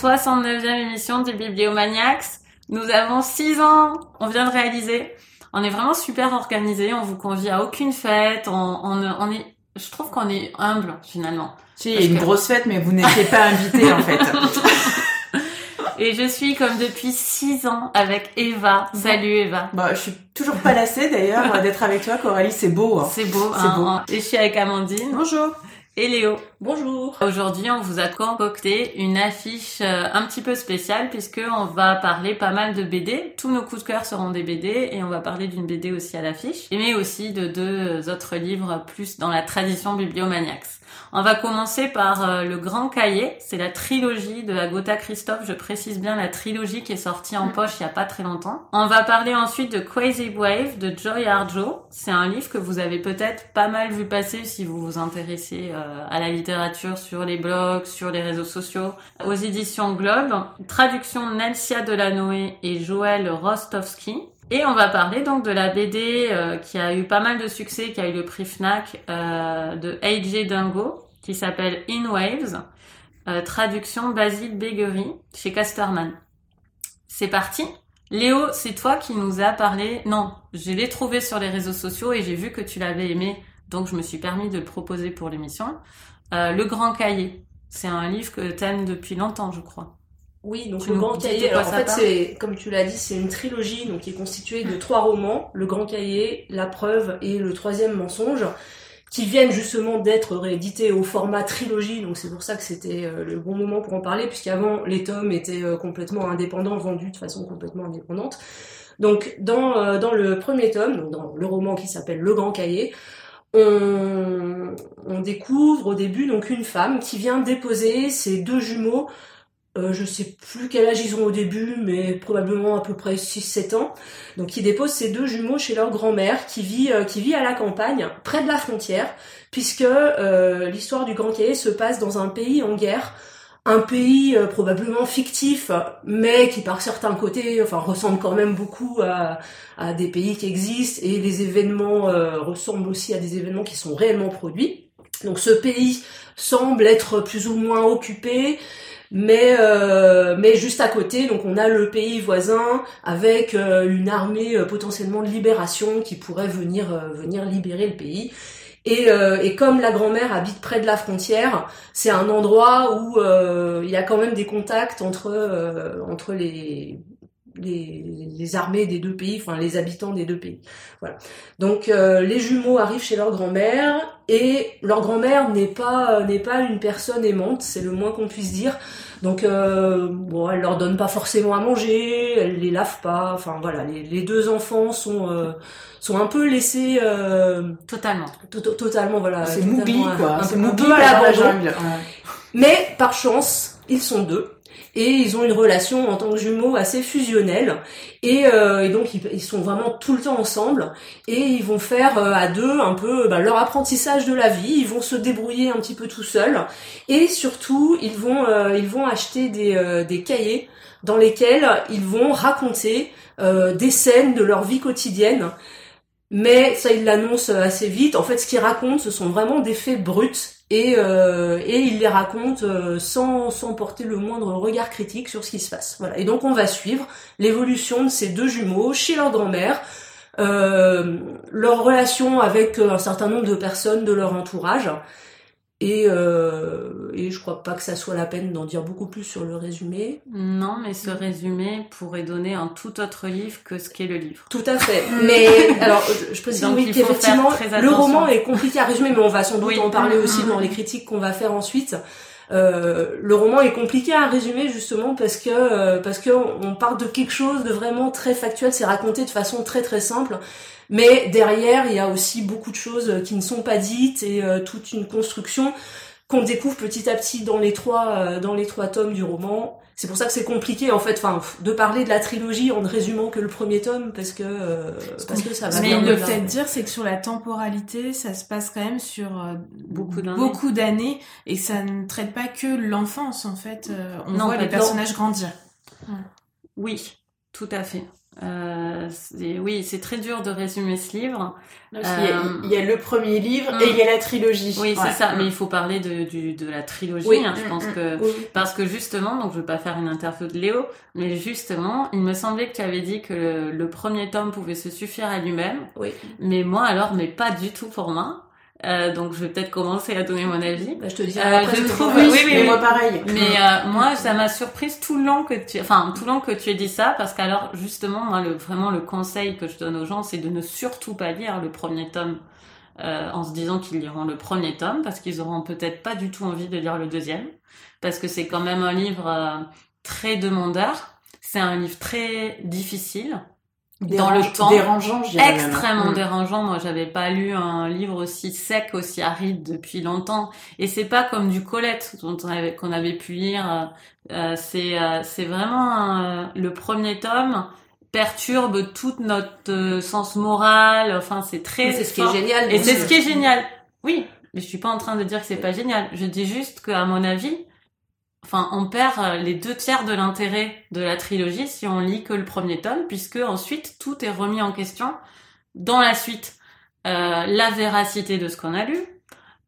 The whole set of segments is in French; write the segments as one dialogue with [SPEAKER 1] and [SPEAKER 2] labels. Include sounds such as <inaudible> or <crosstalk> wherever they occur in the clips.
[SPEAKER 1] cette 69e émission du Bibliomaniacs. Nous avons 6 ans, on vient de réaliser. On est vraiment super organisé, on vous convie à aucune fête, on, on, on est, je trouve qu'on est humble finalement.
[SPEAKER 2] Si, a une grosse fête, mais vous n'étiez pas invité en fait. <laughs>
[SPEAKER 1] Et je suis comme depuis 6 ans avec Eva. Salut Eva.
[SPEAKER 2] Bah, je suis toujours pas lassée d'ailleurs d'être avec toi, Coralie. C'est beau. Hein.
[SPEAKER 1] C'est beau.
[SPEAKER 2] C'est beau.
[SPEAKER 1] hein. Et je suis avec Amandine.
[SPEAKER 2] Bonjour.
[SPEAKER 1] Et Léo.
[SPEAKER 3] Bonjour.
[SPEAKER 1] Aujourd'hui, on vous a concocté une affiche euh, un petit peu spéciale puisque on va parler pas mal de BD. Tous nos coups de cœur seront des BD et on va parler d'une BD aussi à l'affiche, mais aussi de deux autres livres plus dans la tradition bibliomaniacs. On va commencer par euh, le Grand Cahier. C'est la trilogie de Agatha Christophe. Je précise bien la trilogie qui est sortie en poche il y a pas très longtemps. On va parler ensuite de Crazy Wave de Joy Harjo. C'est un livre que vous avez peut-être pas mal vu passer si vous vous intéressez euh, à la littérature sur les blogs, sur les réseaux sociaux, aux éditions Globe. Traduction Nelsia Delanoë et Joël Rostovski. Et on va parler donc de la BD euh, qui a eu pas mal de succès, qui a eu le prix Fnac euh, de AJ Dingo, qui s'appelle In Waves, euh, traduction Basile Béguerie chez Casterman. C'est parti. Léo, c'est toi qui nous as parlé. Non, je l'ai trouvé sur les réseaux sociaux et j'ai vu que tu l'avais aimé, donc je me suis permis de le proposer pour l'émission. Euh, le Grand Cahier, c'est un livre que t'aimes depuis longtemps, je crois.
[SPEAKER 3] Oui, donc
[SPEAKER 1] Tu
[SPEAKER 3] le Grand Cahier, alors en fait c'est, comme tu l'as dit, c'est une trilogie donc qui est constituée de trois romans, le Grand Cahier, la preuve et le troisième mensonge, qui viennent justement d'être réédités au format trilogie, donc c'est pour ça que c'était euh, le bon moment pour en parler, puisqu'avant les tomes étaient euh, complètement indépendants, vendus de façon complètement indépendante. Donc dans, euh, dans le premier tome, donc dans le roman qui s'appelle Le Grand Cahier, on, découvre au début donc une femme qui vient déposer ses deux jumeaux euh, je sais plus quel âge ils ont au début, mais probablement à peu près 6-7 ans. Donc ils déposent ces deux jumeaux chez leur grand-mère qui vit euh, qui vit à la campagne, près de la frontière, puisque euh, l'histoire du Grand Cahier se passe dans un pays en guerre, un pays euh, probablement fictif, mais qui par certains côtés, enfin ressemble quand même beaucoup à, à des pays qui existent et les événements euh, ressemblent aussi à des événements qui sont réellement produits. Donc ce pays semble être plus ou moins occupé, mais euh, mais juste à côté, donc on a le pays voisin avec euh, une armée euh, potentiellement de libération qui pourrait venir euh, venir libérer le pays. Et, euh, et comme la grand-mère habite près de la frontière, c'est un endroit où euh, il y a quand même des contacts entre euh, entre les les, les armées des deux pays, enfin les habitants des deux pays. Voilà. Donc euh, les jumeaux arrivent chez leur grand-mère et leur grand-mère n'est pas euh, n'est pas une personne aimante, c'est le moins qu'on puisse dire. Donc euh, bon, elle leur donne pas forcément à manger, elle les lave pas. Enfin voilà, les, les deux enfants sont euh, sont un peu laissés euh,
[SPEAKER 1] Totalement.
[SPEAKER 3] to- to- totalement voilà.
[SPEAKER 2] C'est
[SPEAKER 3] un-
[SPEAKER 2] quoi.
[SPEAKER 3] un
[SPEAKER 2] C'est
[SPEAKER 3] peu à l'abandon.
[SPEAKER 2] Ouais.
[SPEAKER 3] Mais par chance, ils sont deux. Et ils ont une relation en tant que jumeaux assez fusionnelle. Et, euh, donc ils, sont vraiment tout le temps ensemble. Et ils vont faire euh, à deux un peu bah, leur apprentissage de la vie. Ils vont se débrouiller un petit peu tout seuls. Et surtout, ils vont, euh, ils vont acheter des, des cahiers dans lesquels ils vont raconter des scènes de leur vie quotidienne. Mais ça, ils l'annoncent assez vite. En fait, ce qu'ils racontent, ce sont vraiment des faits bruts et, euh, et ils les racontent euh, sans, sans porter le moindre regard critique sur ce qui se passe. Voilà. Et donc, on va suivre l'évolution de ces deux jumeaux chez leur grand-mère, euh, leur relation avec un certain nombre de personnes de leur entourage. Et, euh, et je crois pas que ça soit la peine d'en dire beaucoup plus sur le résumé.
[SPEAKER 1] Non, mais ce résumé pourrait donner un tout autre livre que ce qu'est le livre.
[SPEAKER 3] Tout à fait. <laughs> Mais alors, je, je précise oui qu'effectivement, le roman est compliqué à résumer, mais on va sans doute
[SPEAKER 1] Oui.
[SPEAKER 3] en parler
[SPEAKER 1] Mm,
[SPEAKER 3] aussi
[SPEAKER 1] mm,
[SPEAKER 3] dans
[SPEAKER 1] mm.
[SPEAKER 3] les critiques qu'on va faire ensuite. Euh, le roman est compliqué à résumer justement parce que euh, parce que on part de quelque chose de vraiment très factuel, c'est raconté de façon très très simple. Mais derrière, il y a aussi beaucoup de choses qui ne sont pas dites et euh, toute une construction qu'on découvre petit à petit dans les trois euh, dans les trois tomes du roman. C'est pour ça que c'est compliqué en fait, enfin, de parler de la trilogie en ne résumant que le premier tome parce que euh, parce que ça va
[SPEAKER 1] Mais le-
[SPEAKER 3] au-delà.
[SPEAKER 4] peut-être dire, c'est que sur la temporalité, ça se passe quand même sur euh,
[SPEAKER 1] Beaucoup d'années.
[SPEAKER 4] beaucoup d'années et ça ne traite pas que l'enfance en fait. Euh, on
[SPEAKER 1] Non,
[SPEAKER 4] voit les
[SPEAKER 1] de-
[SPEAKER 4] personnages grandir.
[SPEAKER 1] Oui, tout à fait. Euh, oui, c'est très dur de résumer ce livre.
[SPEAKER 2] Y a-
[SPEAKER 1] Euh,
[SPEAKER 2] Il y a le premier livre
[SPEAKER 1] mm.
[SPEAKER 2] et il y a la trilogie.
[SPEAKER 1] Oui, c'est ça. Mais il faut parler de, du, de la trilogie.
[SPEAKER 3] Oui.
[SPEAKER 1] hein, je
[SPEAKER 2] Mm,
[SPEAKER 1] pense
[SPEAKER 2] mm.
[SPEAKER 1] que
[SPEAKER 3] Oui.
[SPEAKER 1] parce que justement, donc je veux pas faire une interview de Léo, mais justement, il me semblait que tu avais dit que le, le premier tome pouvait se suffire à lui-même.
[SPEAKER 3] Oui.
[SPEAKER 1] Mais moi, alors, mais pas du tout pour moi. Euh, donc je vais peut-être commencer à donner mon avis.
[SPEAKER 3] Bah, je te dirai
[SPEAKER 1] Euh,
[SPEAKER 3] après
[SPEAKER 1] je trouve-
[SPEAKER 2] Oui,
[SPEAKER 1] oui, oui,
[SPEAKER 2] mais moi pareil.
[SPEAKER 1] Mais euh, moi, ça m'a surprise tout le long que tu, enfin tout le long que tu aies dit ça, parce qu'alors justement, moi, le, vraiment le conseil que je donne aux gens, c'est de ne surtout pas lire le premier tome euh, en se disant qu'ils liront le premier tome, parce qu'ils auront peut-être pas du tout envie de lire le deuxième, parce que c'est quand même un livre euh, très demandeur, c'est un livre très difficile. Dans le temps,
[SPEAKER 2] Dérangeant, même.
[SPEAKER 1] extrêmement
[SPEAKER 2] Mm.
[SPEAKER 1] dérangeant. Moi, j'avais pas lu un livre aussi sec, aussi aride depuis longtemps. Et c'est pas comme du Colette dont on avait- qu'on avait pu lire. Euh, c'est euh, c'est vraiment euh, le premier tome perturbe toute notre sens moral. Enfin, c'est très.
[SPEAKER 3] C'est ce qui est génial.
[SPEAKER 1] Et c'est
[SPEAKER 3] ce-
[SPEAKER 1] ce qui est génial. Oui, mais je suis pas en train de dire que c'est pas génial. Je dis juste qu'à mon avis, enfin, on perd euh, les deux tiers de l'intérêt de la trilogie si on lit que le premier tome, puisque ensuite tout est remis en question dans la suite. Euh, la véracité de ce qu'on a lu,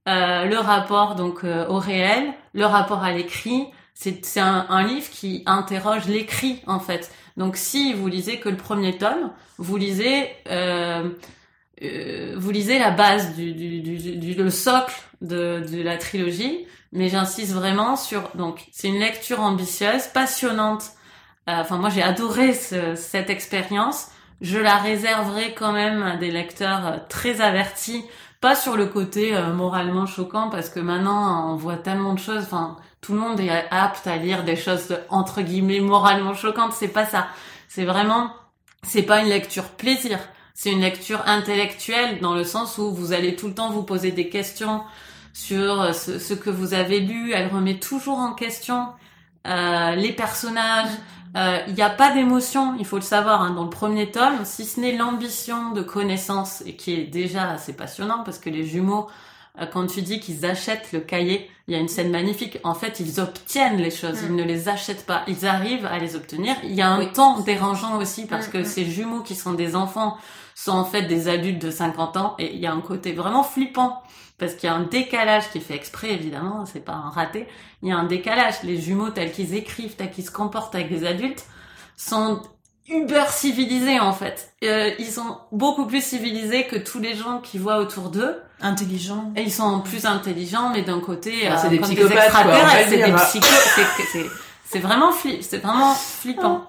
[SPEAKER 1] euh, le rapport donc euh, au réel, le rapport à l'écrit. C'est un, un livre qui interroge l'écrit en fait. Donc si vous lisez que le premier tome, vous lisez euh, euh, vous lisez la base du, du, du, du- le socle de, de la trilogie, mais j'insiste vraiment sur donc c'est une lecture ambitieuse, passionnante. Euh, Enfin moi j'ai adoré ce- cette expérience. Je la réserverai quand même à des lecteurs euh, très avertis, pas sur le côté euh, moralement choquant parce que maintenant on voit tellement de choses. Enfin tout le monde est apte à lire des choses entre guillemets moralement choquantes. C'est pas ça. C'est vraiment c'est pas une lecture plaisir. C'est une lecture intellectuelle dans le sens où vous allez tout le temps vous poser des questions sur euh, ce, ce que vous avez lu. Elle remet toujours en question euh, les personnages. Euh, Il n'y a pas d'émotion, il faut le savoir, hein, dans le premier tome, si ce n'est l'ambition de connaissance, et qui est déjà assez passionnant, parce que les jumeaux, euh, quand tu dis qu'ils achètent le cahier, il y a une scène magnifique, en fait, ils obtiennent les choses,
[SPEAKER 2] Mm.
[SPEAKER 1] ils ne les achètent pas, ils arrivent à les obtenir. Il y a un
[SPEAKER 3] Oui.
[SPEAKER 1] temps dérangeant aussi, parce
[SPEAKER 2] Mm,
[SPEAKER 1] que
[SPEAKER 2] mm.
[SPEAKER 1] ces jumeaux qui sont des enfants sont en fait des adultes de 50 ans, et il y a un côté vraiment flippant, parce qu'il y a un décalage qui est fait exprès, évidemment, c'est pas un raté, il y a un décalage. Les jumeaux tels qu'ils écrivent, tels qu'ils se comportent avec des adultes, sont uber civilisés en fait. Euh, ils sont beaucoup plus civilisés que tous les gens qui voient autour d'eux.
[SPEAKER 4] Intelligent.
[SPEAKER 1] Et ils sont plus intelligents, mais d'un côté,
[SPEAKER 2] Ah,
[SPEAKER 1] euh,
[SPEAKER 2] c'est des psychopathes,
[SPEAKER 1] c'est des vraiment fli- c'est vraiment flippant.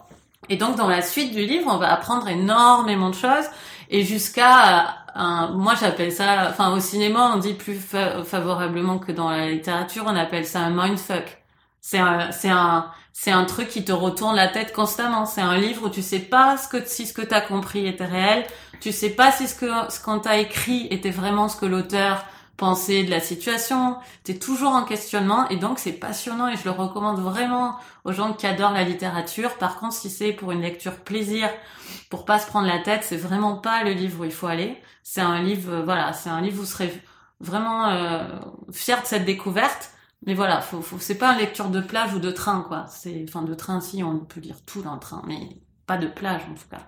[SPEAKER 1] Et donc dans la suite du livre, on va apprendre énormément de choses et jusqu'à euh, un, moi j'appelle ça, enfin au cinéma on dit plus fa- favorablement que dans la littérature, on appelle ça un mindfuck. C'est un, c'est un, c'est un truc qui te retourne la tête constamment. C'est un livre où tu sais pas ce que, si ce que t'as compris était réel. Tu sais pas si ce que, ce qu'on t'a écrit était vraiment ce que l'auteur pensait de la situation. T'es toujours en questionnement et donc c'est passionnant et je le recommande vraiment aux gens qui adorent la littérature. Par contre, si c'est pour une lecture plaisir, pour pas se prendre la tête, c'est vraiment pas le livre où il faut aller. C'est un livre, euh, voilà, c'est un livre où vous serez vraiment euh, fier de cette découverte. Mais voilà, faut, faut, c'est pas une lecture de plage ou de train, quoi. C'est, enfin, de train, si, on peut lire tout dans le train, mais pas de plage, en tout cas.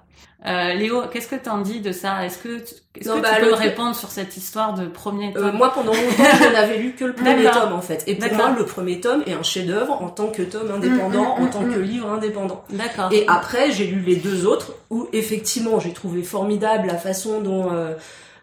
[SPEAKER 1] Euh, Léo, qu'est-ce que t'en dis de ça? Est-ce que, tu- est-ce
[SPEAKER 3] Non,
[SPEAKER 1] que
[SPEAKER 3] bah,
[SPEAKER 1] tu peux
[SPEAKER 3] le
[SPEAKER 1] répondre sur cette histoire de premier
[SPEAKER 3] Euh,
[SPEAKER 1] tome?
[SPEAKER 3] moi, pendant longtemps, je n'avais lu que le premier tome, en fait. Et pour moi, le premier tome est un chef-d'œuvre en tant que tome indépendant,
[SPEAKER 2] Mm, mm,
[SPEAKER 3] en tant
[SPEAKER 2] mm,
[SPEAKER 3] que
[SPEAKER 2] mm.
[SPEAKER 3] livre indépendant.
[SPEAKER 1] D'accord.
[SPEAKER 3] Et après, j'ai lu les deux autres, où effectivement, j'ai trouvé formidable la façon dont euh,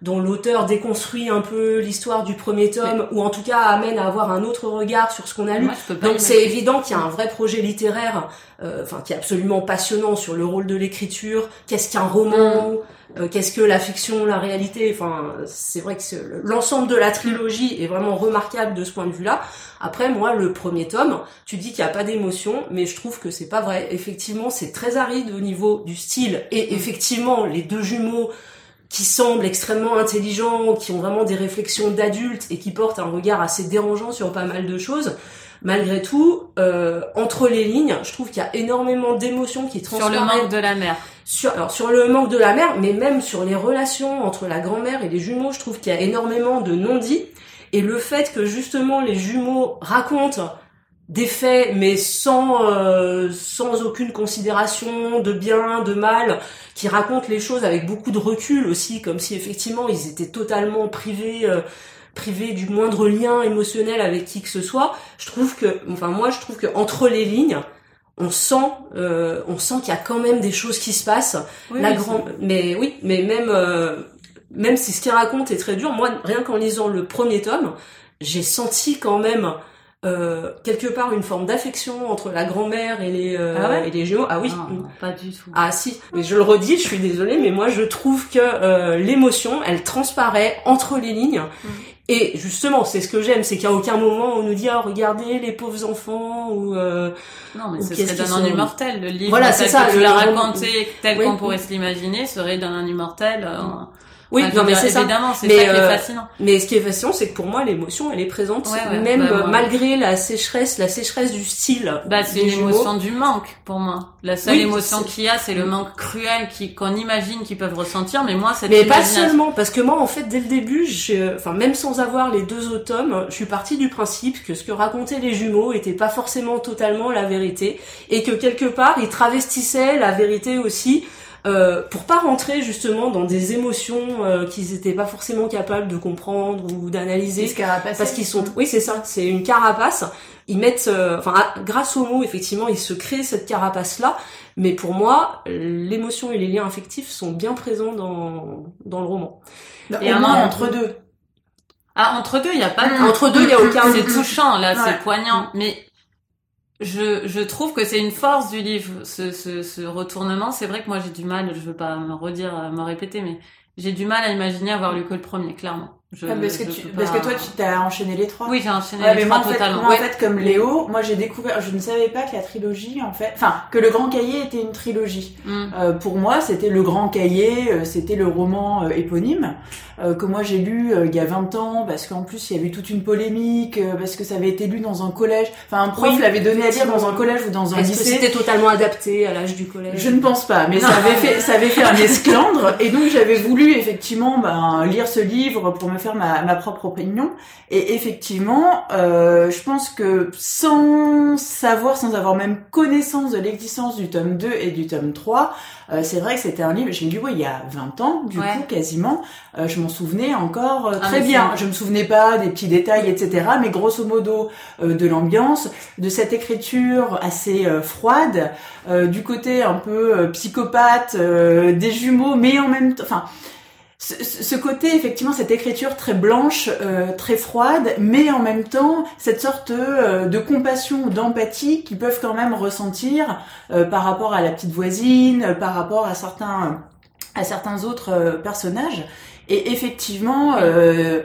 [SPEAKER 3] dont l'auteur déconstruit un peu l'histoire du premier tome, ou en tout cas amène à avoir un autre regard sur ce qu'on a lu.
[SPEAKER 1] Moi,
[SPEAKER 3] Donc c'est évident qu'il y a un vrai projet littéraire, euh, enfin qui est absolument passionnant sur le rôle de l'écriture. Qu'est-ce qu'un roman euh, Qu'est-ce que la fiction, la réalité? Enfin, c'est vrai que l'ensemble de la trilogie est vraiment remarquable de ce point de vue-là. Après, moi, le premier tome, tu dis qu'il n'y a pas d'émotion, mais je trouve que c'est pas vrai. Effectivement, c'est très aride au niveau du style, et effectivement, les deux jumeaux qui semblent extrêmement intelligents, qui ont vraiment des réflexions d'adultes et qui portent un regard assez dérangeant sur pas mal de choses. Malgré tout, euh, entre les lignes, je trouve qu'il y a énormément d'émotions qui
[SPEAKER 1] Sur
[SPEAKER 3] transparaissent.
[SPEAKER 1] le manque de la mer.
[SPEAKER 3] Sur, alors, sur le manque de la mère, mais même sur les relations entre la grand-mère et les jumeaux, je trouve qu'il y a énormément de non-dits. Et le fait que justement les jumeaux racontent des faits, mais sans euh, sans aucune considération de bien, de mal, qui racontent les choses avec beaucoup de recul aussi, comme si effectivement ils étaient totalement privés euh, privés du moindre lien émotionnel avec qui que ce soit. Je trouve que, enfin moi je trouve que entre les lignes, on sent euh, on sent qu'il y a quand même des choses qui se passent.
[SPEAKER 1] Oui,
[SPEAKER 3] La
[SPEAKER 1] oui,
[SPEAKER 3] grande, mais oui, mais même euh, même si ce qu'il raconte est très dur, moi rien qu'en lisant le premier tome, j'ai senti quand même euh, quelque part une forme d'affection entre la grand-mère et les euh,
[SPEAKER 1] Ah ouais
[SPEAKER 3] et les. Ah oui.
[SPEAKER 1] Non, non, pas du tout.
[SPEAKER 3] Ah si, mais je le redis, je suis désolée, mais moi je trouve que euh, l'émotion, elle transparaît entre les lignes.
[SPEAKER 1] Mm.
[SPEAKER 3] Et justement, c'est ce que j'aime, c'est qu'à aucun moment on nous dit ah regardez les pauvres enfants ou euh,
[SPEAKER 1] Non, mais ce serait d'un
[SPEAKER 3] sont-
[SPEAKER 1] immortel. Le livre
[SPEAKER 3] Voilà,
[SPEAKER 1] tel
[SPEAKER 3] c'est
[SPEAKER 1] que
[SPEAKER 3] ça,
[SPEAKER 1] tu
[SPEAKER 3] le
[SPEAKER 1] l'as
[SPEAKER 3] roman-
[SPEAKER 1] raconté, tel
[SPEAKER 3] Oui.
[SPEAKER 1] qu'on pourrait se l'imaginer, serait d'un un immortel. euh,
[SPEAKER 3] oui,
[SPEAKER 1] enfin,
[SPEAKER 3] non mais c'est ça.
[SPEAKER 1] Évidemment, c'est
[SPEAKER 3] Mais,
[SPEAKER 1] ça qui est
[SPEAKER 3] euh,
[SPEAKER 1] fascinant.
[SPEAKER 3] Mais ce qui est fascinant, c'est que pour moi l'émotion, elle est présente,
[SPEAKER 1] Ouais, ouais,
[SPEAKER 3] même
[SPEAKER 1] bah,
[SPEAKER 3] euh, malgré la sécheresse, la sécheresse du style.
[SPEAKER 1] Bah, c'est
[SPEAKER 3] des
[SPEAKER 1] une
[SPEAKER 3] jumeaux.
[SPEAKER 1] émotion du manque pour moi. La seule
[SPEAKER 3] Oui,
[SPEAKER 1] émotion qu'il y a, c'est le manque cruel qui qu'on imagine qu'ils peuvent ressentir. Mais moi, cette
[SPEAKER 3] Mais pas seulement, parce que moi, en fait, dès le début, je, enfin, même sans avoir les deux autres tomes, je suis partie du principe que ce que racontaient les jumeaux était pas forcément totalement la vérité, et que quelque part, ils travestissaient la vérité aussi, euh, pour pas rentrer justement dans des émotions euh, qu'ils étaient pas forcément capables de comprendre ou d'analyser. Parce qu'ils sont, oui, c'est ça, c'est une carapace. Ils mettent, euh, enfin, à- grâce aux mots, effectivement, ils se créent cette carapace-là. Mais pour moi, l'émotion et les liens affectifs sont bien présents dans dans le roman.
[SPEAKER 1] Et
[SPEAKER 2] Au
[SPEAKER 1] un
[SPEAKER 2] moins entre deux.
[SPEAKER 1] Ah, entre deux, il y a pas de...
[SPEAKER 3] Entre deux, il y a aucun.
[SPEAKER 1] C'est touchant, là,
[SPEAKER 2] Ouais.
[SPEAKER 1] c'est poignant. Mais je, je trouve que c'est une force du livre, ce, ce, ce retournement. C'est vrai que moi, j'ai du mal, je veux pas me redire, euh, me répéter, mais j'ai du mal à imaginer avoir lu que le premier, clairement. Je,
[SPEAKER 2] Ah, parce, que tu, parce que toi, tu t'as enchaîné les trois.
[SPEAKER 1] Oui, j'ai enchaîné
[SPEAKER 2] Ouais,
[SPEAKER 1] les trois
[SPEAKER 2] en fait,
[SPEAKER 1] totalement.
[SPEAKER 2] moi, en fait, comme Léo, moi j'ai découvert, je ne savais pas que la trilogie, en fait, enfin, que le Grand Cahier était une trilogie.
[SPEAKER 1] Mm.
[SPEAKER 2] Euh, pour moi, c'était le Grand Cahier, euh, c'était le roman euh, éponyme euh, que moi j'ai lu euh, il y a 20 ans, parce qu'en plus il y avait eu toute une polémique, euh, parce que ça avait été lu dans un collège. Enfin, un prof
[SPEAKER 3] Oui,
[SPEAKER 2] l'avait donné à lire dans un collège ou dans un lycée.
[SPEAKER 3] c'était totalement adapté à l'âge du collège?
[SPEAKER 2] Je ne pense pas, mais
[SPEAKER 1] Non.
[SPEAKER 2] ça avait fait, ça avait fait un esclandre, et donc j'avais voulu effectivement ben, lire ce livre pour me faire ma, ma propre opinion. Et effectivement, euh, je pense que sans savoir, sans avoir même connaissance de l'existence du tome 2 et du tome 3, euh, c'est vrai que c'était un livre, je l'ai lu ouais, il y a 20 ans, du
[SPEAKER 1] Ouais.
[SPEAKER 2] coup quasiment, euh, je m'en souvenais encore euh,
[SPEAKER 1] Ah,
[SPEAKER 2] très bien. Je me souvenais pas des petits détails, etc. Mais grosso modo euh, de l'ambiance, de cette écriture assez euh, froide, euh, du côté un peu psychopathe des jumeaux, mais en même temps, enfin, ce, ce côté effectivement cette écriture très blanche, très froide, mais en même temps cette sorte de compassion d'empathie qu'ils peuvent quand même ressentir par rapport à la petite voisine, par rapport à certains à certains autres personnages. Et effectivement. euh,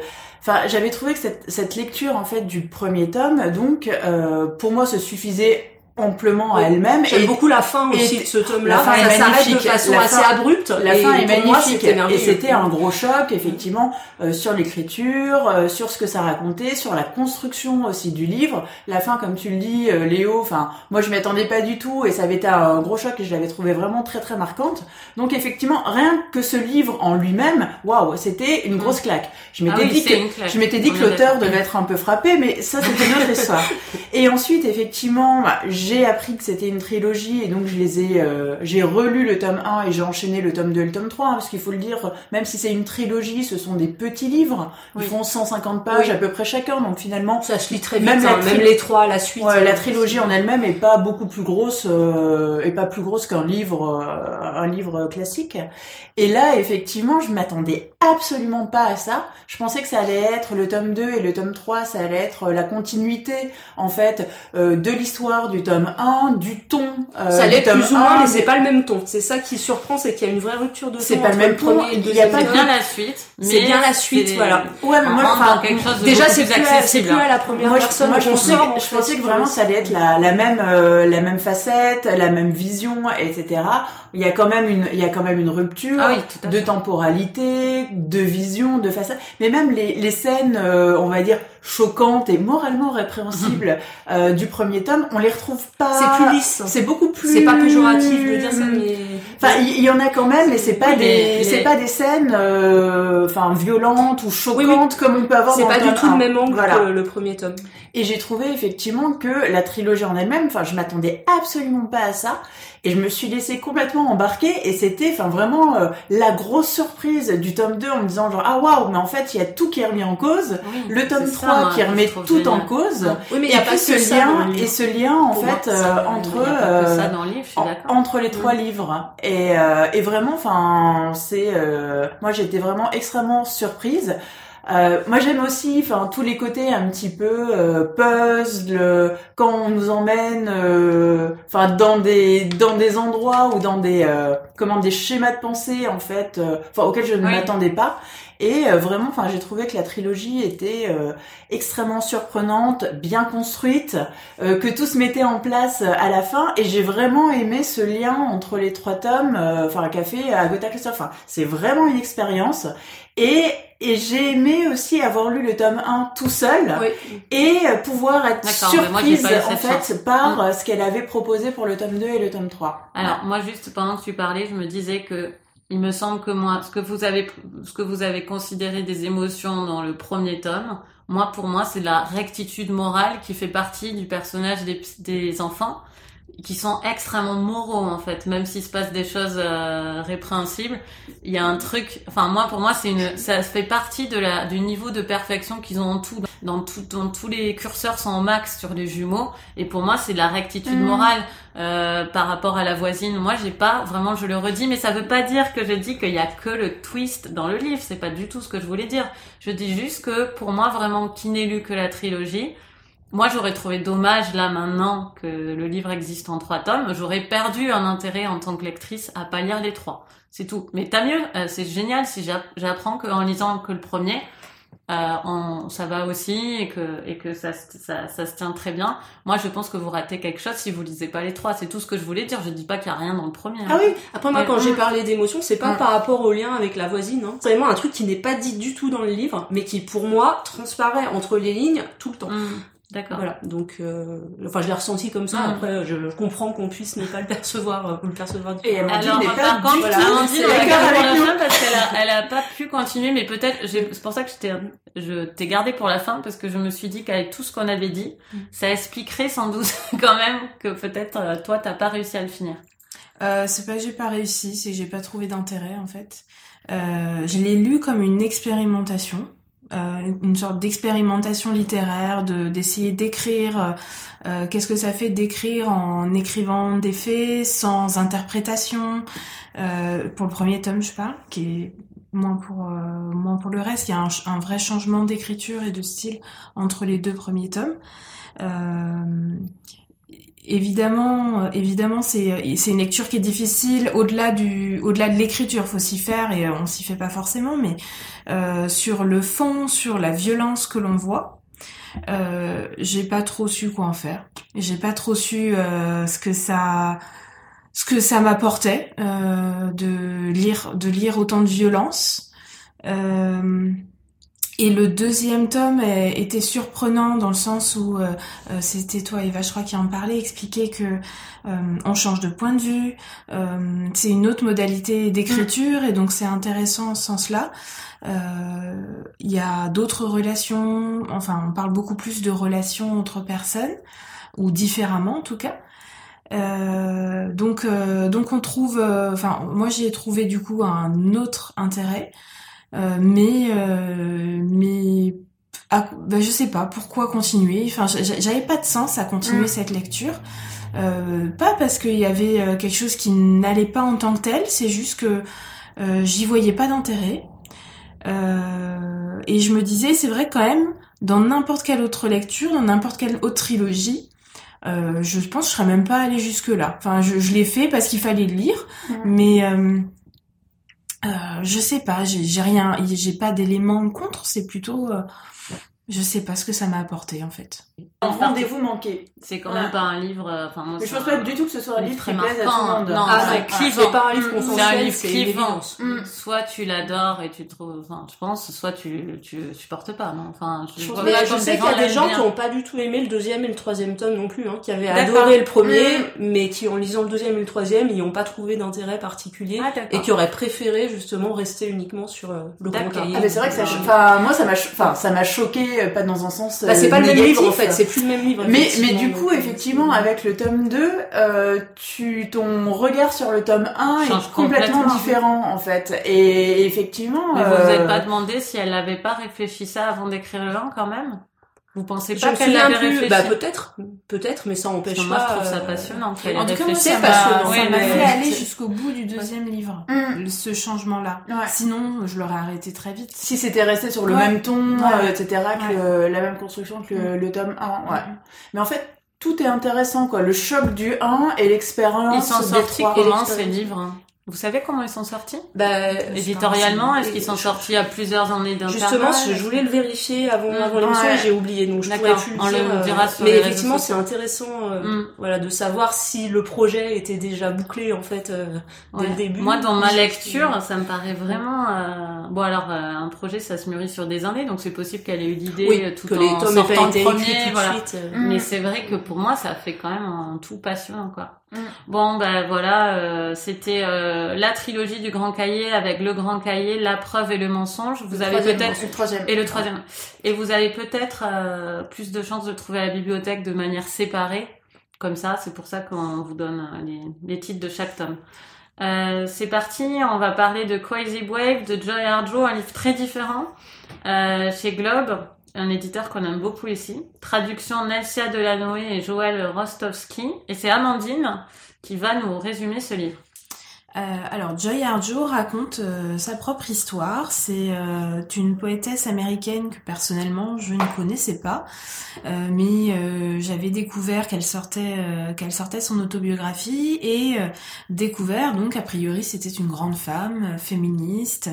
[SPEAKER 2] j'avais trouvé que cette, cette lecture en fait du premier tome, donc euh, pour moi, se suffisait amplement à
[SPEAKER 3] Oui.
[SPEAKER 2] elle-même.
[SPEAKER 3] J'aime beaucoup la fin aussi de ce tome-là.
[SPEAKER 2] la fin
[SPEAKER 3] ça
[SPEAKER 2] est
[SPEAKER 3] s'arrête de façon
[SPEAKER 2] La
[SPEAKER 3] assez
[SPEAKER 2] fin-
[SPEAKER 3] abrupte.
[SPEAKER 2] La fin est
[SPEAKER 3] moi,
[SPEAKER 2] magnifique
[SPEAKER 3] c'était
[SPEAKER 2] et c'était un gros choc effectivement euh, sur l'écriture, euh, sur ce que ça racontait, sur la construction aussi du livre. La fin, comme tu le dis, euh, Léo. Enfin, moi je m'attendais pas du tout et ça avait été un gros choc et je l'avais trouvé vraiment très très marquante. Donc effectivement, rien que ce livre en lui-même, waouh, c'était une grosse claque. Je
[SPEAKER 1] Ah
[SPEAKER 2] m'étais
[SPEAKER 1] oui,
[SPEAKER 2] dit que je m'étais dit
[SPEAKER 1] On
[SPEAKER 2] que l'auteur devait être un peu frappé, mais ça c'était une autre histoire. <laughs> Et ensuite, effectivement, bah, j'ai appris que c'était une trilogie et donc je les ai, euh, j'ai relu le tome 1 et j'ai enchaîné le tome 2 et le tome 3, hein, parce qu'il faut le dire, même si c'est une trilogie, ce sont des petits livres, ils
[SPEAKER 1] Oui.
[SPEAKER 2] font 150 pages
[SPEAKER 3] Oui.
[SPEAKER 2] à peu près chacun, donc finalement,
[SPEAKER 3] Ça se lit très vite.
[SPEAKER 2] Même la tri-
[SPEAKER 3] même les trois, la suite.
[SPEAKER 2] Ouais, la
[SPEAKER 3] euh,
[SPEAKER 2] trilogie en elle-même est pas beaucoup plus grosse euh, et pas plus grosse qu'un livre euh, un livre classique. Et là effectivement, je m'attendais absolument pas à ça. Je pensais que ça allait être le tome 2 et le tome 3, ça allait être la continuité en fait de l'histoire du tome 1, du ton euh,
[SPEAKER 3] Ça l'est
[SPEAKER 2] tome
[SPEAKER 3] plus ou
[SPEAKER 2] 1,
[SPEAKER 3] moins, mais c'est pas le même ton. C'est ça qui surprend, c'est qu'il y a une vraie rupture de ton.
[SPEAKER 2] C'est pas le même ton,
[SPEAKER 3] premier et le
[SPEAKER 2] il y a pas
[SPEAKER 3] tome.
[SPEAKER 1] bien la suite.
[SPEAKER 3] C'est bien la suite, voilà.
[SPEAKER 2] Ouais, mais moi, enfin,
[SPEAKER 3] Déjà, c'est
[SPEAKER 1] plus
[SPEAKER 3] à- c'est
[SPEAKER 1] accessible.
[SPEAKER 3] plus à la première
[SPEAKER 2] moi, je,
[SPEAKER 3] personne
[SPEAKER 2] moi, je je pensais que vraiment ça allait être la, la même, euh, la même facette, la même vision, etc. Il y a quand même une, il y a quand même une rupture
[SPEAKER 1] Ah
[SPEAKER 2] de temporalité, de vision, de façade, mais même les, les scènes, euh, on va dire choquantes et moralement répréhensibles <laughs> euh, du premier tome, on les retrouve pas.
[SPEAKER 3] C'est plus lisse.
[SPEAKER 2] C'est beaucoup plus.
[SPEAKER 3] C'est pas péjoratif de dire ça, mais.
[SPEAKER 2] Enfin, il y, en a quand même, mais c'est pas
[SPEAKER 1] Oui,
[SPEAKER 2] des, c'est pas des scènes, euh, enfin violentes ou choquantes comme on peut avoir
[SPEAKER 3] C'est
[SPEAKER 2] dans
[SPEAKER 3] pas
[SPEAKER 2] le
[SPEAKER 3] du
[SPEAKER 2] tome
[SPEAKER 3] tout le
[SPEAKER 2] 1.
[SPEAKER 3] même angle
[SPEAKER 2] Voilà.
[SPEAKER 3] que le premier tome.
[SPEAKER 2] Et j'ai trouvé effectivement que la trilogie en elle-même, enfin, je m'attendais absolument pas à ça, et je me suis laissée complètement embarquer, et c'était, enfin, vraiment euh, la grosse surprise du tome 2 en me disant genre ah waouh, mais en fait il y a tout qui est remis en cause, le tome
[SPEAKER 1] c'est ça,
[SPEAKER 2] 3
[SPEAKER 1] moi,
[SPEAKER 2] qui remet tout en cause,
[SPEAKER 3] Oui, mais il
[SPEAKER 2] et
[SPEAKER 3] y a
[SPEAKER 2] puis ce lien et ce lien en fait euh, entre euh, entre les trois livres et, euh, et vraiment enfin c'est euh, moi été vraiment extrêmement surprise euh, moi j'aime aussi enfin tous les côtés un petit peu euh, puzzle euh, quand on nous emmène euh, enfin dans des dans des endroits ou dans des euh, comment des schémas de pensée en fait euh, enfin auxquels je ne
[SPEAKER 1] Oui.
[SPEAKER 2] m'attendais pas et euh, vraiment enfin j'ai trouvé que la trilogie était euh, extrêmement surprenante bien construite euh, que tout se mettait en place à la fin et j'ai vraiment aimé ce lien entre les trois tomes enfin un café à Agatha Christie enfin c'est vraiment une expérience et et j'ai aimé aussi avoir lu le tome 1 tout seul
[SPEAKER 3] Oui.
[SPEAKER 2] et pouvoir être
[SPEAKER 1] moi,
[SPEAKER 2] surprise en fait par
[SPEAKER 1] Mm.
[SPEAKER 2] ce qu'elle avait proposé pour le tome 2 et le tome 3.
[SPEAKER 1] Alors moi juste pendant que tu parlais, je me disais que il me semble que moi, ce que vous avez, ce que vous avez considéré des émotions dans le premier tome, moi pour moi c'est la rectitude morale qui fait partie du personnage des, des enfants, qui sont extrêmement moraux en fait, même s'il se passe des choses euh, répréhensibles, il y a un truc, enfin moi pour moi c'est une, ça fait partie de la du niveau de perfection qu'ils ont en tout, dans tout, dans tous les curseurs sont au max sur les jumeaux, et pour moi c'est la rectitude
[SPEAKER 2] Mm.
[SPEAKER 1] morale euh, par rapport à la voisine. Moi, j'ai pas vraiment, je le redis, mais ça veut pas dire que je dis qu'il y a que le twist dans le livre. C'est pas du tout ce que je voulais dire. Je dis juste que pour moi, vraiment, qui n'ait lu que la trilogie, moi, j'aurais trouvé dommage là maintenant que le livre existe en trois tomes. J'aurais perdu un intérêt en tant que lectrice à pas lire les trois. C'est tout. Mais tant mieux. euh, c'est génial si j'app- j'apprends qu'en lisant que le premier, euh, on- ça va aussi et que et que ça, se- ça ça se tient très bien. Moi, je pense que vous ratez quelque chose si vous lisez pas les trois. C'est tout ce que je voulais dire. Je dis pas qu'il y a rien dans le premier. hein.
[SPEAKER 2] Ah oui,
[SPEAKER 3] Après, moi, quand j'ai
[SPEAKER 2] Mm.
[SPEAKER 3] parlé d'émotion, c'est pas
[SPEAKER 2] Mm.
[SPEAKER 3] par rapport au lien avec la voisine. Hein. C'est vraiment un truc qui n'est pas dit du tout dans le livre, mais qui, pour moi, transparaît entre les lignes tout le temps.
[SPEAKER 1] Hum, D'accord.
[SPEAKER 3] Voilà, donc, euh, enfin, je l'ai ressenti comme ça.
[SPEAKER 1] Mm.
[SPEAKER 3] Après, je, je comprends qu'on puisse ne pas le percevoir, euh, le percevoir
[SPEAKER 2] Et elle
[SPEAKER 3] différemment.
[SPEAKER 2] m'a dit,
[SPEAKER 1] Alors,
[SPEAKER 2] n'est pas
[SPEAKER 1] par
[SPEAKER 2] du
[SPEAKER 1] contre,
[SPEAKER 2] tout
[SPEAKER 1] voilà, Amandine, on
[SPEAKER 2] nous.
[SPEAKER 1] fin parce qu'elle a, <laughs> elle a pas pu continuer, mais peut-être, j'ai- c'est pour ça que je t'ai, je t'ai gardé pour la fin parce que je me suis dit qu'avec tout ce qu'on avait dit,
[SPEAKER 3] Mm.
[SPEAKER 1] ça expliquerait sans doute <laughs> quand même que peut-être euh, toi t'as pas réussi à le finir.
[SPEAKER 4] Euh, c'est pas que j'ai pas réussi, c'est que j'ai pas trouvé d'intérêt en fait. Euh, je l'ai lu comme une expérimentation, euh, une sorte d'expérimentation littéraire, de d'essayer d'écrire. euh, euh, Qu'est-ce que ça fait d'écrire en écrivant des faits sans interprétation euh, Pour le premier tome, je parle, qui est moins pour euh, moins pour le reste. Il y a un, un vrai changement d'écriture et de style entre les deux premiers tomes. Évidemment, euh, évidemment, c'est c'est une lecture qui est difficile au-delà du au-delà de l'écriture, faut s'y faire et euh, on s'y fait pas forcément, mais euh, sur le fond, sur la violence que l'on voit, euh, j'ai pas trop su quoi en faire. J'ai pas trop su euh, ce que ça ce que ça m'apportait euh, de lire de lire autant de violence. Et le deuxième tome était surprenant dans le sens où euh, euh, c'était toi Eva, je crois, qui en parlait, expliquait que euh, on change de point de vue, euh, c'est une autre modalité d'écriture et donc c'est intéressant en ce sens-là. Euh, Il y a d'autres relations, enfin on parle beaucoup plus de relations entre personnes ou différemment en tout cas. Euh, donc donc on trouve, enfin moi j'y ai trouvé du coup un autre intérêt. Euh, mais euh, mais ah, bah, je sais pas pourquoi continuer? Enfin, j'a- j'avais pas de sens à continuer
[SPEAKER 2] Mm.
[SPEAKER 4] cette lecture. Euh, pas parce qu'il y avait euh, quelque chose qui n'allait pas en tant que tel. C'est juste que euh, j'y voyais pas d'intérêt. Euh, et je me disais, c'est vrai quand même, dans n'importe quelle autre lecture, dans n'importe quelle autre trilogie, euh, je pense que je serais même pas allée jusque là. Enfin, je, je l'ai fait parce qu'il fallait le lire,
[SPEAKER 2] Mm.
[SPEAKER 4] mais euh, je sais pas, j'ai j'ai rien, j'ai pas d'éléments contre, c'est plutôt, euh, je sais pas ce que ça m'a apporté en fait.
[SPEAKER 1] On
[SPEAKER 2] rendez-vous manqué.
[SPEAKER 1] C'est quand même pas un livre. euh, Enfin, moi,
[SPEAKER 2] Mais je pense
[SPEAKER 1] un-
[SPEAKER 2] pas du tout que ce soit un
[SPEAKER 1] livre très
[SPEAKER 2] qui plaise à tout le monde.
[SPEAKER 1] Non,
[SPEAKER 3] Ah,
[SPEAKER 1] c'est
[SPEAKER 3] ouais.
[SPEAKER 1] clivant.
[SPEAKER 3] Pas un livre
[SPEAKER 2] Mm.
[SPEAKER 3] consensuel,
[SPEAKER 1] C'est un livre clivant.
[SPEAKER 2] Mm.
[SPEAKER 1] Soit tu l'adores et tu trouves, enfin, je pense, soit tu, tu supportes pas, non? Enfin, je,
[SPEAKER 2] Je
[SPEAKER 1] vois
[SPEAKER 3] Mais je sais qu'il y a des gens
[SPEAKER 1] bien.
[SPEAKER 3] qui n'ont pas du tout aimé le deuxième et le troisième tome non plus, hein, qui avaient adoré le premier,
[SPEAKER 2] Mm.
[SPEAKER 3] mais qui en lisant le deuxième et le troisième, ils n'ont pas trouvé d'intérêt particulier
[SPEAKER 1] Ah,
[SPEAKER 3] et qui auraient préféré justement rester uniquement sur euh, le grand cahier.
[SPEAKER 2] Ah mais c'est vrai que ça,
[SPEAKER 3] Euh,
[SPEAKER 2] enfin moi ça m'a, enfin ça m'a choqué, euh, pas dans un sens.
[SPEAKER 3] bah, c'est
[SPEAKER 2] euh,
[SPEAKER 3] pas le même livre en fait, c'est plus le même livre.
[SPEAKER 2] Mais, mais du coup,
[SPEAKER 3] euh,
[SPEAKER 2] effectivement, avec le tome 2, euh, tu, ton regard sur le tome 1
[SPEAKER 1] Change
[SPEAKER 2] est complètement,
[SPEAKER 1] complètement.
[SPEAKER 2] différent, en fait. Et effectivement,
[SPEAKER 1] Mais vous vous
[SPEAKER 2] euh,
[SPEAKER 1] êtes pas demandé si elle n'avait pas réfléchi ça avant d'écrire le 1 quand même? Vous pensez
[SPEAKER 3] Je
[SPEAKER 1] pas qu'elle
[SPEAKER 3] souviens
[SPEAKER 1] avait
[SPEAKER 3] plus.
[SPEAKER 1] réfléchi
[SPEAKER 3] Bah peut-être, peut-être, mais ça empêche
[SPEAKER 1] que moi,
[SPEAKER 3] pas.
[SPEAKER 1] je trouve ça
[SPEAKER 3] euh,
[SPEAKER 1] passionnant
[SPEAKER 4] En tout cas, moi, ça
[SPEAKER 3] C'est
[SPEAKER 4] m'a
[SPEAKER 3] passionnant,
[SPEAKER 4] ça
[SPEAKER 1] oui,
[SPEAKER 4] m'a
[SPEAKER 1] mais-
[SPEAKER 4] fait aller jusqu'au bout du deuxième livre,
[SPEAKER 2] Mm.
[SPEAKER 4] ce changement-là.
[SPEAKER 2] Ouais.
[SPEAKER 4] Sinon, je l'aurais arrêté très vite.
[SPEAKER 2] si c'était resté sur le
[SPEAKER 4] Ouais.
[SPEAKER 2] même ton,
[SPEAKER 4] Ouais.
[SPEAKER 2] euh, etc., que le- la même construction que le, le tome 1, ouais. Mais en fait, tout est intéressant, quoi. Le choc du 1 et
[SPEAKER 1] Ils
[SPEAKER 2] l'expérience
[SPEAKER 1] sont
[SPEAKER 2] des
[SPEAKER 1] sortis
[SPEAKER 2] trois.
[SPEAKER 1] comment ces livres hein? Vous savez comment ils sont sortis?
[SPEAKER 3] Bah,
[SPEAKER 1] Éditorialement, est-ce qu'ils sont sortis à plusieurs années d'intervalle?
[SPEAKER 3] Justement, je voulais le vérifier avant,
[SPEAKER 1] Mm.
[SPEAKER 3] avant l'émission
[SPEAKER 2] Ouais.
[SPEAKER 3] et j'ai oublié, donc je pourrais plus le
[SPEAKER 1] on le
[SPEAKER 3] dire. euh,
[SPEAKER 1] dira sur
[SPEAKER 3] mais effectivement, c'est intéressant, euh,
[SPEAKER 1] Mm.
[SPEAKER 3] voilà, de savoir si le projet était déjà bouclé en fait euh, dès
[SPEAKER 1] Ouais.
[SPEAKER 3] le début.
[SPEAKER 1] Moi, dans ma lecture, ça me paraît vraiment. euh, Bon, alors, euh, un projet, ça se mûrit sur des années, donc c'est possible qu'elle ait eu l'idée
[SPEAKER 3] oui,
[SPEAKER 1] euh, tout
[SPEAKER 3] que
[SPEAKER 1] en
[SPEAKER 3] les tomes
[SPEAKER 1] sortant le premier.
[SPEAKER 3] tout de
[SPEAKER 1] voilà.
[SPEAKER 3] suite. euh.
[SPEAKER 2] Mm.
[SPEAKER 1] Mais c'est vrai que pour moi, ça fait quand même un tout passionnant, quoi.
[SPEAKER 2] Mm.
[SPEAKER 1] Bon, ben voilà, euh, c'était euh, la trilogie du Grand Cahier avec le Grand Cahier, la preuve et le mensonge. Vous
[SPEAKER 2] Le
[SPEAKER 1] avez peut-être et le troisième. Et vous avez peut-être euh, plus de chances de trouver à la bibliothèque de manière séparée. Comme ça, c'est pour ça qu'on vous donne les, les titres de chaque tome. C'est parti, on va parler de Crazy Wave de Joy Harjo, un livre très différent chez Globe, un éditeur qu'on aime beaucoup ici. Traduction Nelsia Delanoë et Joël Rostovski. Et c'est Amandine qui va nous résumer ce livre.
[SPEAKER 4] Euh, alors, Joy Harjo raconte euh, sa propre histoire. C'est euh, une poétesse américaine que personnellement je ne connaissais pas, mais j'avais découvert qu'elle sortait, qu'elle sortait son autobiographie et découvert donc a priori c'était une grande femme féministe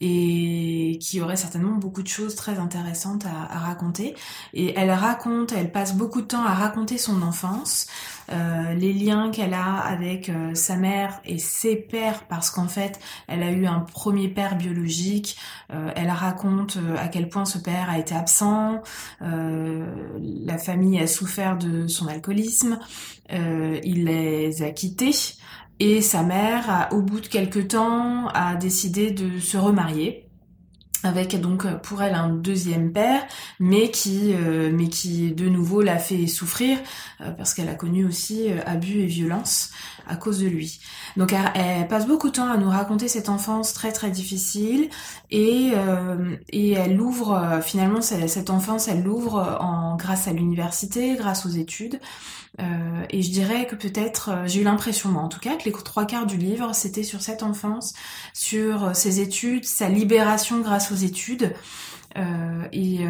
[SPEAKER 4] et qui aurait certainement beaucoup de choses très intéressantes à raconter. Et elle raconte, elle passe beaucoup de temps à raconter son enfance euh, les liens qu'elle a avec euh, sa mère et ses pères, parce qu'en fait, elle a eu un premier père biologique. Euh, elle raconte euh, à quel point ce père a été absent. La famille a souffert de son alcoolisme. Il les a quittés. Et sa mère, au bout de quelques temps, a décidé de se remarier avec donc pour elle un deuxième père, mais qui, euh, mais qui de nouveau l'a fait souffrir euh, parce qu'elle a connu aussi euh, abus et violence à cause de lui. Donc elle, passe beaucoup de temps à nous raconter cette enfance très très difficile et euh, et elle ouvre euh, finalement cette cette enfance, elle l'ouvre en grâce à l'université, grâce aux études. Euh, et je dirais que peut-être, euh, j'ai eu l'impression, moi en tout cas, que les trois quarts du livre, c'était sur cette enfance, sur euh, ses études, sa libération grâce aux études, euh, et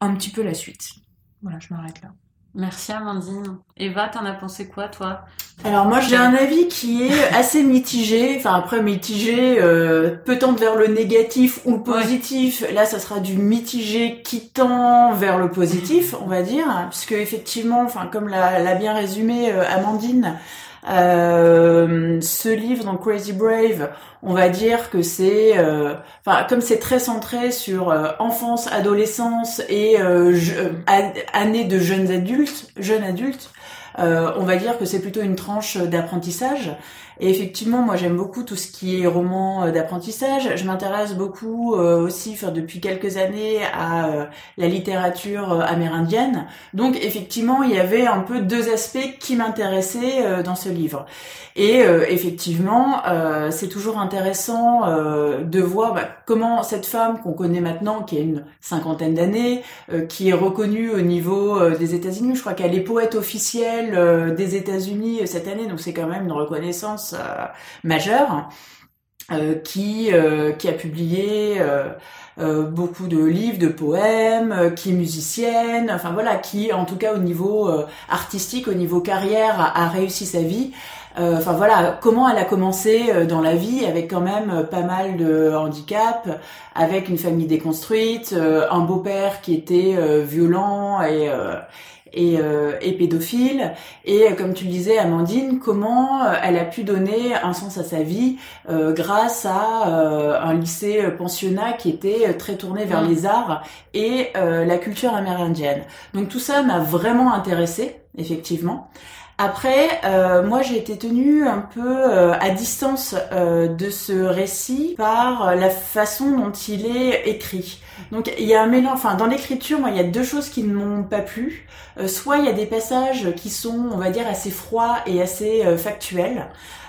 [SPEAKER 4] un petit peu la suite. Voilà, je m'arrête là.
[SPEAKER 1] Merci Amandine. Eva, t'en as pensé quoi, toi?
[SPEAKER 2] Alors moi j'ai un avis qui est assez mitigé, enfin après mitigé euh, peut tendre vers le négatif ou le positif. Là ça sera du mitigé qui tend vers le positif, on va dire, puisque effectivement, enfin comme l'a l'a bien résumé euh, Amandine, euh, ce livre donc Crazy Brave, on va dire que c'est, euh, enfin comme c'est très centré sur euh, enfance, adolescence et je- an- années de jeunes adultes, jeunes adultes. On va dire que c'est plutôt une tranche d'apprentissage. Et effectivement, moi j'aime beaucoup tout ce qui est roman euh, d'apprentissage. Je m'intéresse beaucoup euh, aussi, enfin, depuis quelques années, à euh, la littérature amérindienne. Donc effectivement, il y avait un peu deux aspects qui m'intéressaient dans ce livre. Et effectivement, c'est toujours intéressant de voir bah, comment cette femme qu'on connaît maintenant, qui a une cinquantaine d'années, qui est reconnue au niveau des États-Unis. Je crois qu'elle est poète officielle des États-Unis cette année, donc c'est quand même une reconnaissance euh, majeure. euh, qui euh, qui a publié beaucoup de livres, de poèmes, qui est musicienne, enfin voilà, qui en tout cas au niveau artistique, au niveau carrière, a, réussi sa vie. Enfin voilà, comment elle a commencé dans la vie avec quand même pas mal de handicaps, avec une famille déconstruite, un beau-père qui était violent et, euh, et, et pédophile. Et comme tu le disais, Amandine, comment elle a pu donner un sens à sa vie grâce à un lycée pensionnat qui était très tourné vers les arts et la culture amérindienne. Donc tout ça m'a vraiment intéressée, effectivement. Après, euh, moi j'ai été tenue un peu euh, à distance euh, de ce récit par la façon dont il est écrit. Donc il y a un mélange, enfin dans l'écriture, moi il y a deux choses qui ne m'ont pas plu. Soit il y a des passages qui sont, on va dire, assez froids et assez factuels.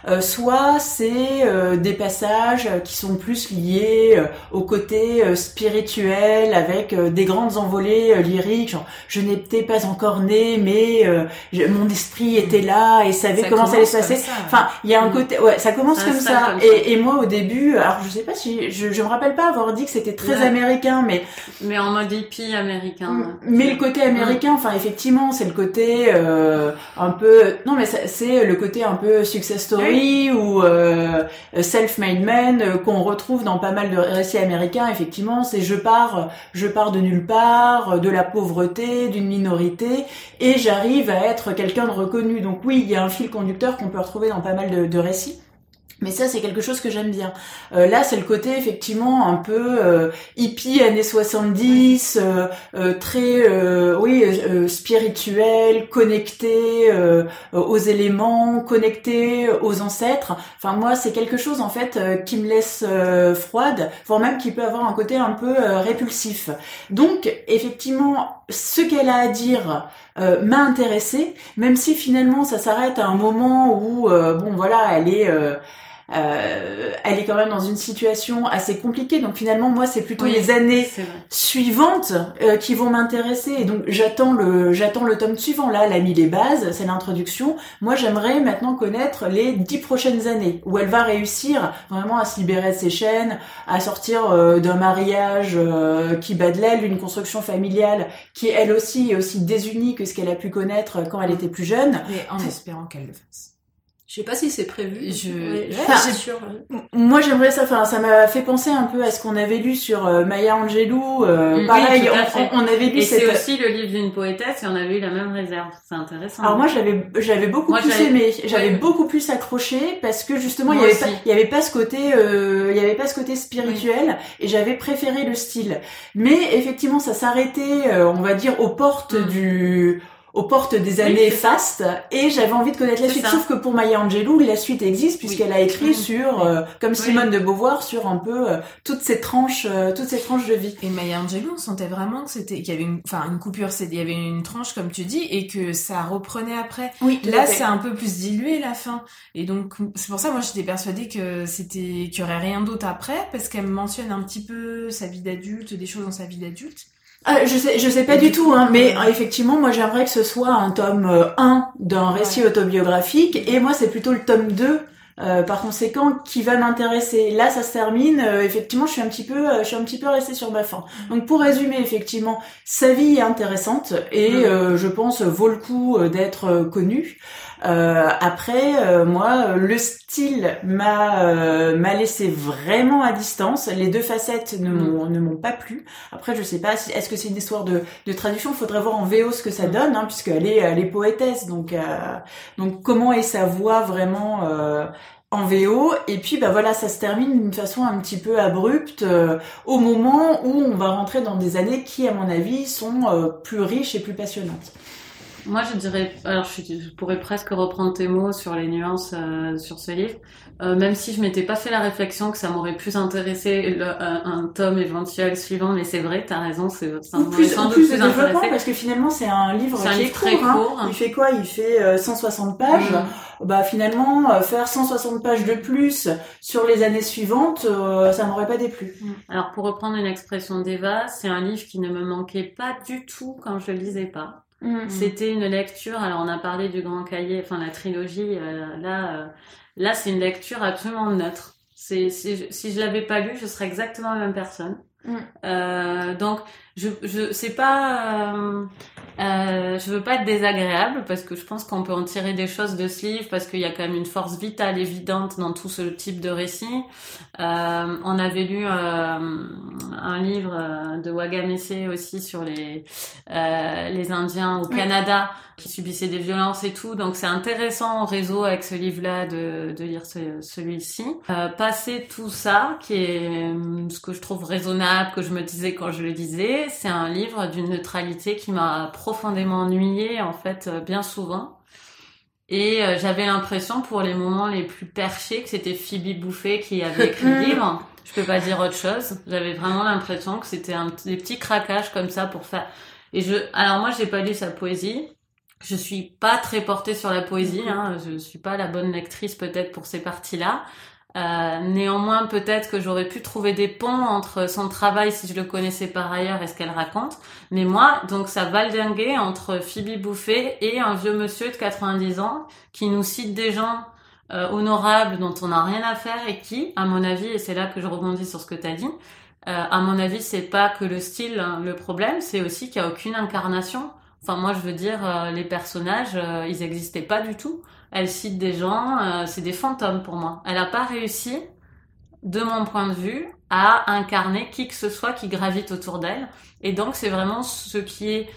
[SPEAKER 2] Euh, soit c'est euh, des passages qui sont plus liés euh, au côté euh, spirituel avec euh, des grandes envolées euh, lyriques genre je n'étais pas encore né mais euh, mon esprit était là et savait
[SPEAKER 4] Ça
[SPEAKER 2] comment ça allait se passer enfin il y a un
[SPEAKER 1] Mm.
[SPEAKER 2] côté ouais ça commence comme ça.
[SPEAKER 1] comme ça.
[SPEAKER 2] Et, et moi au début alors je sais pas si je, je me rappelle pas avoir dit que c'était très
[SPEAKER 1] Ouais.
[SPEAKER 2] américain mais
[SPEAKER 1] Mais en mode hippie américain. ouais.
[SPEAKER 2] mais le côté américain, enfin effectivement, c'est le côté euh, un peu non mais c'est le côté un peu success story ou euh, self-made man euh, qu'on retrouve dans pas mal de récits américains. Effectivement, c'est je pars, je pars de nulle part, euh, de la pauvreté, d'une minorité, et j'arrive à être quelqu'un de reconnu. Donc oui, il y a un fil conducteur qu'on peut retrouver dans pas mal de, de récits. Mais ça, c'est quelque chose que j'aime bien. Euh, là, c'est le côté effectivement un peu euh, hippie années 70, euh, euh, très oui spirituel, connecté aux éléments, connecté aux ancêtres. Enfin moi, c'est quelque chose en fait qui me laisse froide, voire même qui peut avoir un côté un peu répulsif. Donc effectivement, ce qu'elle a à dire m'a intéressée, même si finalement ça s'arrête à un moment où bon voilà, elle est euh, elle est quand même dans une situation assez compliquée. Donc finalement, moi, c'est plutôt
[SPEAKER 1] Oui,
[SPEAKER 2] les années suivantes euh, qui vont m'intéresser. Et donc j'attends le j'attends le tome suivant. Là, elle a mis les bases, c'est l'introduction. Moi, j'aimerais maintenant connaître les dix prochaines années où elle va réussir vraiment à se libérer de ses chaînes, à sortir euh, d'un mariage euh, qui bat de l'aile, d'une construction familiale qui elle aussi est aussi désunie que ce qu'elle a pu connaître quand elle était plus jeune.
[SPEAKER 4] Mais en espérant qu'elle le fasse.
[SPEAKER 3] Je sais pas si c'est prévu.
[SPEAKER 4] Je-
[SPEAKER 3] Ouais, sûr.
[SPEAKER 2] Moi j'aimerais ça, enfin ça m'a fait penser un peu à ce qu'on avait lu sur euh, Maya Angelou. euh,
[SPEAKER 1] Oui,
[SPEAKER 2] pareil, on- on, avait lu
[SPEAKER 1] Et
[SPEAKER 2] cette.
[SPEAKER 1] c'est aussi le livre d'une poétesse et on avait eu la même réserve. C'est intéressant.
[SPEAKER 2] Alors moi j'avais j'avais beaucoup
[SPEAKER 1] Moi,
[SPEAKER 2] plus
[SPEAKER 1] j'avais-
[SPEAKER 2] aimé, j'avais
[SPEAKER 1] Ouais.
[SPEAKER 2] beaucoup plus accroché parce que justement il y
[SPEAKER 1] Moi
[SPEAKER 2] avait pas
[SPEAKER 1] aussi.
[SPEAKER 2] il y avait pas ce côté euh, il y avait pas ce côté spirituel et j'avais préféré le style. Mais effectivement ça s'arrêtait euh, on va dire aux portes
[SPEAKER 1] Mm.
[SPEAKER 2] du aux portes des années fastes et j'avais envie de connaître la suite
[SPEAKER 1] ça.
[SPEAKER 2] sauf que pour Maya Angelou la suite existe puisqu'elle a écrit sur euh, comme Simone de Beauvoir sur un peu euh, toutes ces tranches euh, toutes ces tranches de vie.
[SPEAKER 4] Et Maya Angelou, on sentait vraiment que c'était, qu'il y avait une, enfin, une coupure, c'est, il y avait une tranche, comme tu dis, et que ça reprenait après.
[SPEAKER 2] Oui,
[SPEAKER 4] Là, c'est un peu plus dilué, la fin. Et donc, c'est pour ça, moi, j'étais persuadée que c'était, qu'il y aurait rien d'autre après, parce qu'elle mentionne un petit peu sa vie d'adulte, des choses dans sa vie d'adulte.
[SPEAKER 2] Ah, je sais, je sais pas du
[SPEAKER 4] du
[SPEAKER 2] tout, hein, mais
[SPEAKER 4] euh,
[SPEAKER 2] euh, effectivement, moi j'aimerais que ce soit un tome euh, 1 d'un récit autobiographique, et moi c'est plutôt le tome 2, euh, par conséquent, qui va m'intéresser. Là, ça se termine, euh, effectivement, je suis un petit peu, euh, je suis un petit peu restée sur ma faim. Donc pour résumer, effectivement, sa vie est intéressante, et
[SPEAKER 1] Mm.
[SPEAKER 2] euh, je pense vaut le coup euh, d'être euh, connue. Euh, après, euh, moi, euh, le style m'a euh, m'a laissé vraiment à distance. Les deux facettes ne m'ont ne m'ont pas plu. Après, je sais pas si est-ce que c'est une histoire de, de traduction? Faudrait voir en VO ce que ça donne, hein, puisqu'elle est elle est poétesse. Donc euh, donc comment est sa voix vraiment euh, en VO? Et puis bah voilà ça se termine d'une façon un petit peu abrupte euh, au moment où on va rentrer dans des années qui à mon avis sont euh, plus riches et plus passionnantes.
[SPEAKER 1] Moi, je dirais, alors je, pourrais presque reprendre tes mots sur les nuances euh, sur ce livre, Euh, même si je m'étais pas fait la réflexion que ça m'aurait plus intéressé le- un, un tome éventuel suivant, mais c'est vrai, t'as raison, c'est ça
[SPEAKER 2] plus,
[SPEAKER 1] sans
[SPEAKER 2] ou
[SPEAKER 1] doute
[SPEAKER 2] plus de
[SPEAKER 1] plus
[SPEAKER 2] développement parce que finalement c'est un livre
[SPEAKER 1] C'est un
[SPEAKER 2] qui
[SPEAKER 1] livre
[SPEAKER 2] est
[SPEAKER 1] très
[SPEAKER 2] court, hein.
[SPEAKER 1] court.
[SPEAKER 2] Il fait quoi? Il fait euh, 160 pages.
[SPEAKER 1] Mm.
[SPEAKER 2] Bah finalement euh, faire 160 pages de plus sur les années suivantes, euh, ça m'aurait pas déplu.
[SPEAKER 1] Alors pour reprendre une expression d'Eva, c'est un livre qui ne me manquait pas du tout quand je le lisais pas. C'était une lecture. Alors on a parlé du Grand Cahier, enfin la trilogie. euh, là, euh, là c'est une lecture absolument neutre. C'est si je, si je l'avais pas lu, je serais exactement la même personne.
[SPEAKER 2] Mm.
[SPEAKER 1] Euh, donc je je c'est pas. Euh, je veux pas être désagréable parce que je pense qu'on peut en tirer des choses de ce livre parce qu'il y a quand même une force vitale évidente dans tout ce type de récit. Euh, on avait lu euh, un livre euh, de Wagamese aussi sur les euh, les Indiens au Canada qui subissaient des violences et tout. Donc c'est intéressant en réseau avec ce livre-là de, de lire ce, celui-ci. Euh, passer tout ça, qui est ce que je trouve raisonnable, que je me disais quand je le disais, c'est un livre d'une neutralité qui m'a profondément ennuyée en fait bien souvent. Et euh, j'avais l'impression pour les moments les plus perchés que c'était Phoebe Bouffet qui avait écrit le <laughs> livre. Je peux pas dire autre chose. J'avais vraiment l'impression que c'était un des petits craquages comme ça pour faire. Et je, alors moi j'ai pas lu sa poésie. Je suis pas très portée sur la poésie. Hein. Je suis pas la bonne lectrice peut-être pour ces parties-là. Euh, néanmoins, peut-être que j'aurais pu trouver des ponts entre son travail si je le connaissais par ailleurs et ce qu'elle raconte. Mais moi, donc ça valdinguait entre Phoebe Bouffet et un vieux monsieur de 90 ans qui nous cite des gens euh, honorables dont on n'a rien à faire et qui, à mon avis, et c'est là que je rebondis sur ce que tu as dit, euh, à mon avis, c'est pas que le style hein, le problème, c'est aussi qu'il n'y a aucune incarnation. Enfin, moi, je veux dire, euh, les personnages, euh, ils n'existaient pas du tout. Elle cite des gens, euh, c'est des fantômes pour moi. Elle n'a pas réussi, de mon point de vue, à incarner qui que ce soit qui gravite autour d'elle. Et donc, c'est vraiment ce qui est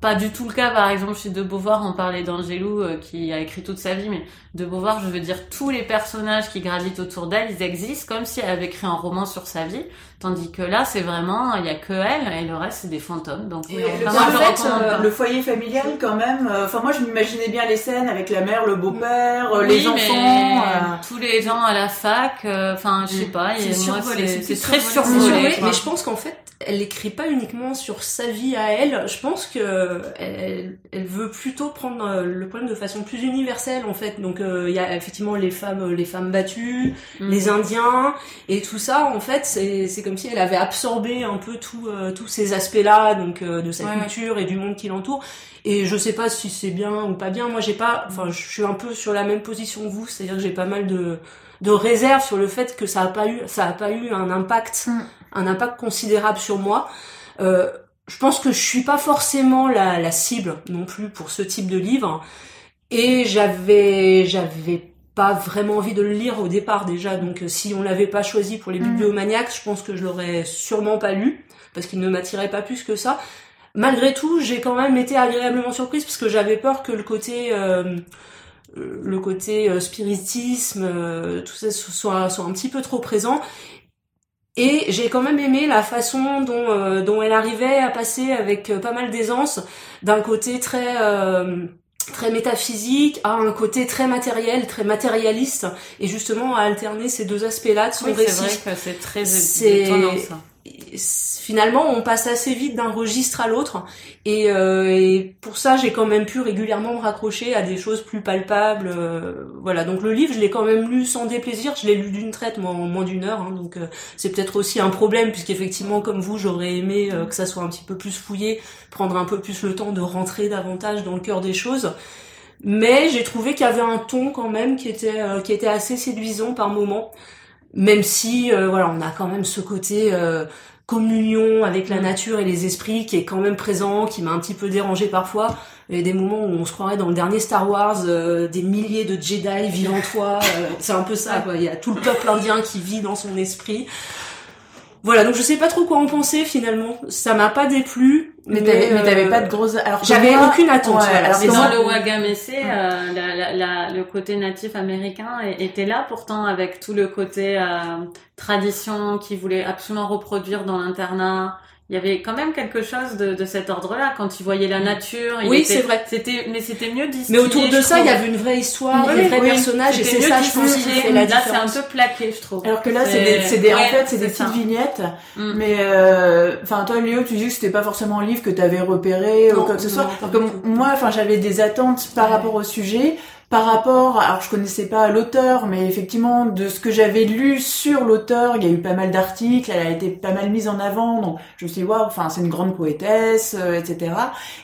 [SPEAKER 1] pas du tout le cas, par exemple, chez De Beauvoir, on parlait d'Angelou, euh, qui a écrit toute sa vie, mais De Beauvoir, je veux dire, tous les personnages qui gravitent autour d'elle, ils existent comme si elle avait écrit un roman sur sa vie, tandis que là, c'est vraiment, il y a que elle, et le reste, c'est des fantômes. Donc,
[SPEAKER 2] Et
[SPEAKER 1] oui,
[SPEAKER 2] le,
[SPEAKER 1] enfin, moi,
[SPEAKER 2] en fait, euh, le foyer familial quand même. euh, Enfin moi je m'imaginais bien les scènes avec la mère, le beau-père, euh, les
[SPEAKER 1] Oui,
[SPEAKER 2] enfants.
[SPEAKER 1] mais
[SPEAKER 2] euh,
[SPEAKER 1] tous les gens à la fac, euh, enfin, je sais pas,
[SPEAKER 3] C'est
[SPEAKER 1] très
[SPEAKER 3] C'est
[SPEAKER 4] survolé.
[SPEAKER 3] mais je pense qu'en fait, elle écrit pas uniquement sur sa vie à elle. Je pense que elle, elle veut plutôt prendre le problème de façon plus universelle en fait. Donc euh, il y a effectivement les femmes, les femmes battues,
[SPEAKER 1] Mm.
[SPEAKER 3] les Indiens et tout ça. En fait, c'est c'est comme si elle avait absorbé un peu tout, euh, tous ces aspects-là, donc euh, de sa
[SPEAKER 4] Ouais.
[SPEAKER 3] culture et du monde qui l'entoure. Et je sais pas si c'est bien ou pas bien. Moi, j'ai pas. Enfin, je suis un peu sur la même position que vous, c'est-à-dire que j'ai pas mal de de réserve sur le fait que ça a pas eu ça a pas eu un impact
[SPEAKER 4] Mm.
[SPEAKER 3] un impact considérable sur moi. Euh, je pense que je suis pas forcément la, la cible non plus pour ce type de livre et j'avais j'avais pas vraiment envie de le lire au départ déjà donc euh, si on l'avait pas choisi pour les
[SPEAKER 4] Mm.
[SPEAKER 3] bibliomaniacs je pense que je l'aurais sûrement pas lu parce qu'il ne m'attirait pas plus que ça. Malgré tout j'ai quand même été agréablement surprise parce que j'avais peur que le côté euh, euh, le côté euh, spiritisme euh, tout ça soit soit un petit peu trop présent. Et j'ai quand même aimé la façon dont, euh, dont elle arrivait à passer avec pas mal d'aisance. D'un côté très euh, très métaphysique à un côté très matériel, très matérialiste, et justement à alterner ces deux aspects-là de son
[SPEAKER 1] Oui, c'est
[SPEAKER 3] récit.
[SPEAKER 1] vrai que c'est très étonnant, ça.
[SPEAKER 3] Finalement, on passe assez vite d'un registre à l'autre, et, euh, et pour ça, j'ai quand même pu régulièrement me raccrocher à des choses plus palpables. euh, voilà, donc le livre, je l'ai quand même lu sans déplaisir. Je l'ai lu d'une traite, moi, en moins d'une heure, hein, donc euh, c'est peut-être aussi un problème, puisqu'effectivement, comme vous, j'aurais aimé que ça soit un petit peu plus fouillé, prendre un peu plus le temps de rentrer davantage dans le cœur des choses. Mais j'ai trouvé qu'il y avait un ton quand même qui était qui était assez séduisant par moments, même si euh, voilà, on a quand même ce côté euh, communion avec la nature et les esprits qui est quand même présent, qui m'a un petit peu dérangé parfois. Il y a des moments où on se croirait dans le dernier Star Wars, euh, des milliers de Jedi vivent en toi. euh, c'est un peu ça, quoi. Il y a tout le peuple indien qui vit dans son esprit. Voilà, donc je sais pas trop quoi en penser finalement. Ça m'a pas déplu.
[SPEAKER 2] Mais t'avais, mais
[SPEAKER 3] euh,
[SPEAKER 2] t'avais pas de grosses. Alors
[SPEAKER 3] J'avais
[SPEAKER 2] moi-
[SPEAKER 3] aucune attente.
[SPEAKER 2] Ouais,
[SPEAKER 3] voilà,
[SPEAKER 2] alors que
[SPEAKER 1] dans le Wagamese, euh, la, la, la- le côté natif américain était là pourtant avec tout le côté euh, tradition qui voulait absolument reproduire dans l'internat. Il y avait quand même quelque chose de, de cet ordre-là quand il voyait la nature. il
[SPEAKER 3] Oui, c'est vrai.
[SPEAKER 1] C'était, mais c'était mieux distillé.
[SPEAKER 3] Mais autour de ça, il y avait une vraie histoire,
[SPEAKER 1] Oui,
[SPEAKER 3] des vrais
[SPEAKER 1] oui,
[SPEAKER 3] personnages, et c'est ça, je pense, qui
[SPEAKER 1] distillé.
[SPEAKER 3] fait la
[SPEAKER 1] Là, c'est un peu plaqué, je trouve.
[SPEAKER 2] Alors que là, c'est des, c'est des, en fait, c'est des
[SPEAKER 1] ça.
[SPEAKER 2] petites vignettes.
[SPEAKER 1] Mm.
[SPEAKER 2] Mais, euh, enfin, toi, Léo, tu dis que c'était pas forcément un livre que t'avais repéré
[SPEAKER 3] Non,
[SPEAKER 2] ou quoi que ce soit. Comme moi, enfin, j'avais des attentes par
[SPEAKER 3] Ouais.
[SPEAKER 2] rapport au sujet. Par rapport, alors je connaissais pas l'auteur, mais effectivement de ce que j'avais lu sur l'auteur, il y a eu pas mal d'articles, elle a été pas mal mise en avant, donc je me suis dit waouh, enfin c'est une grande poétesse, euh, etc.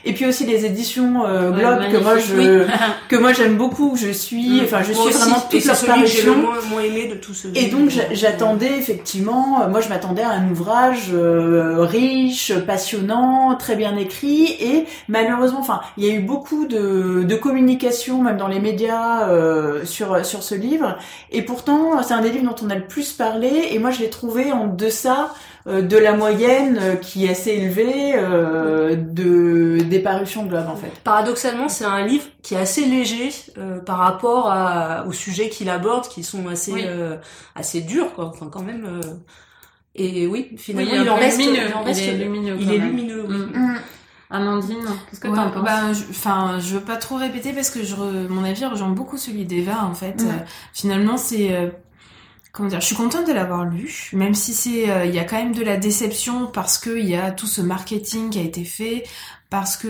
[SPEAKER 2] Et puis aussi les éditions euh,
[SPEAKER 1] Ouais,
[SPEAKER 2] Globe que moi je
[SPEAKER 1] oui. <laughs>
[SPEAKER 2] que moi j'aime beaucoup, je suis, enfin je suis
[SPEAKER 3] aussi,
[SPEAKER 2] vraiment
[SPEAKER 3] et
[SPEAKER 2] toutes
[SPEAKER 3] c'est
[SPEAKER 2] leurs
[SPEAKER 3] celui que j'ai le
[SPEAKER 2] parutions.
[SPEAKER 3] moins, moins aimé de tous ceux
[SPEAKER 2] Et donc j'a- j'attendais effectivement, euh, moi je m'attendais à un ouvrage euh, riche, passionnant, très bien écrit et malheureusement, enfin il y a eu beaucoup de, de communication même dans les médias euh, sur sur ce livre et pourtant c'est un des livres dont on a le plus parlé et moi je l'ai trouvé en deçà euh, de la moyenne euh, qui est assez élevée euh, de des parutions Globe en fait.
[SPEAKER 3] Paradoxalement, c'est un livre qui est assez léger euh, par rapport à, aux sujets qu'il aborde, qui sont assez
[SPEAKER 1] Oui.
[SPEAKER 3] euh, assez durs, quoi. Enfin, quand même. euh, Et oui,
[SPEAKER 1] Oui,
[SPEAKER 3] finalement,
[SPEAKER 1] il,
[SPEAKER 3] en reste.
[SPEAKER 1] lumineux.
[SPEAKER 3] il en
[SPEAKER 1] Il
[SPEAKER 3] reste-
[SPEAKER 1] est lumineux.
[SPEAKER 3] il
[SPEAKER 1] quand
[SPEAKER 3] est
[SPEAKER 1] même.
[SPEAKER 3] lumineux. oui.
[SPEAKER 1] Mm. Amandine, qu'est-ce que
[SPEAKER 4] Ouais,
[SPEAKER 1] t'en penses
[SPEAKER 4] bah, je- Enfin, je veux pas trop répéter parce que je re- mon avis rejoint beaucoup celui d'Eva en fait.
[SPEAKER 2] Ouais.
[SPEAKER 4] Euh, finalement, c'est euh, comment dire, je suis contente de l'avoir lu, même si c'est, euh, il y a quand même de la déception parce que il y a tout ce marketing qui a été fait, parce que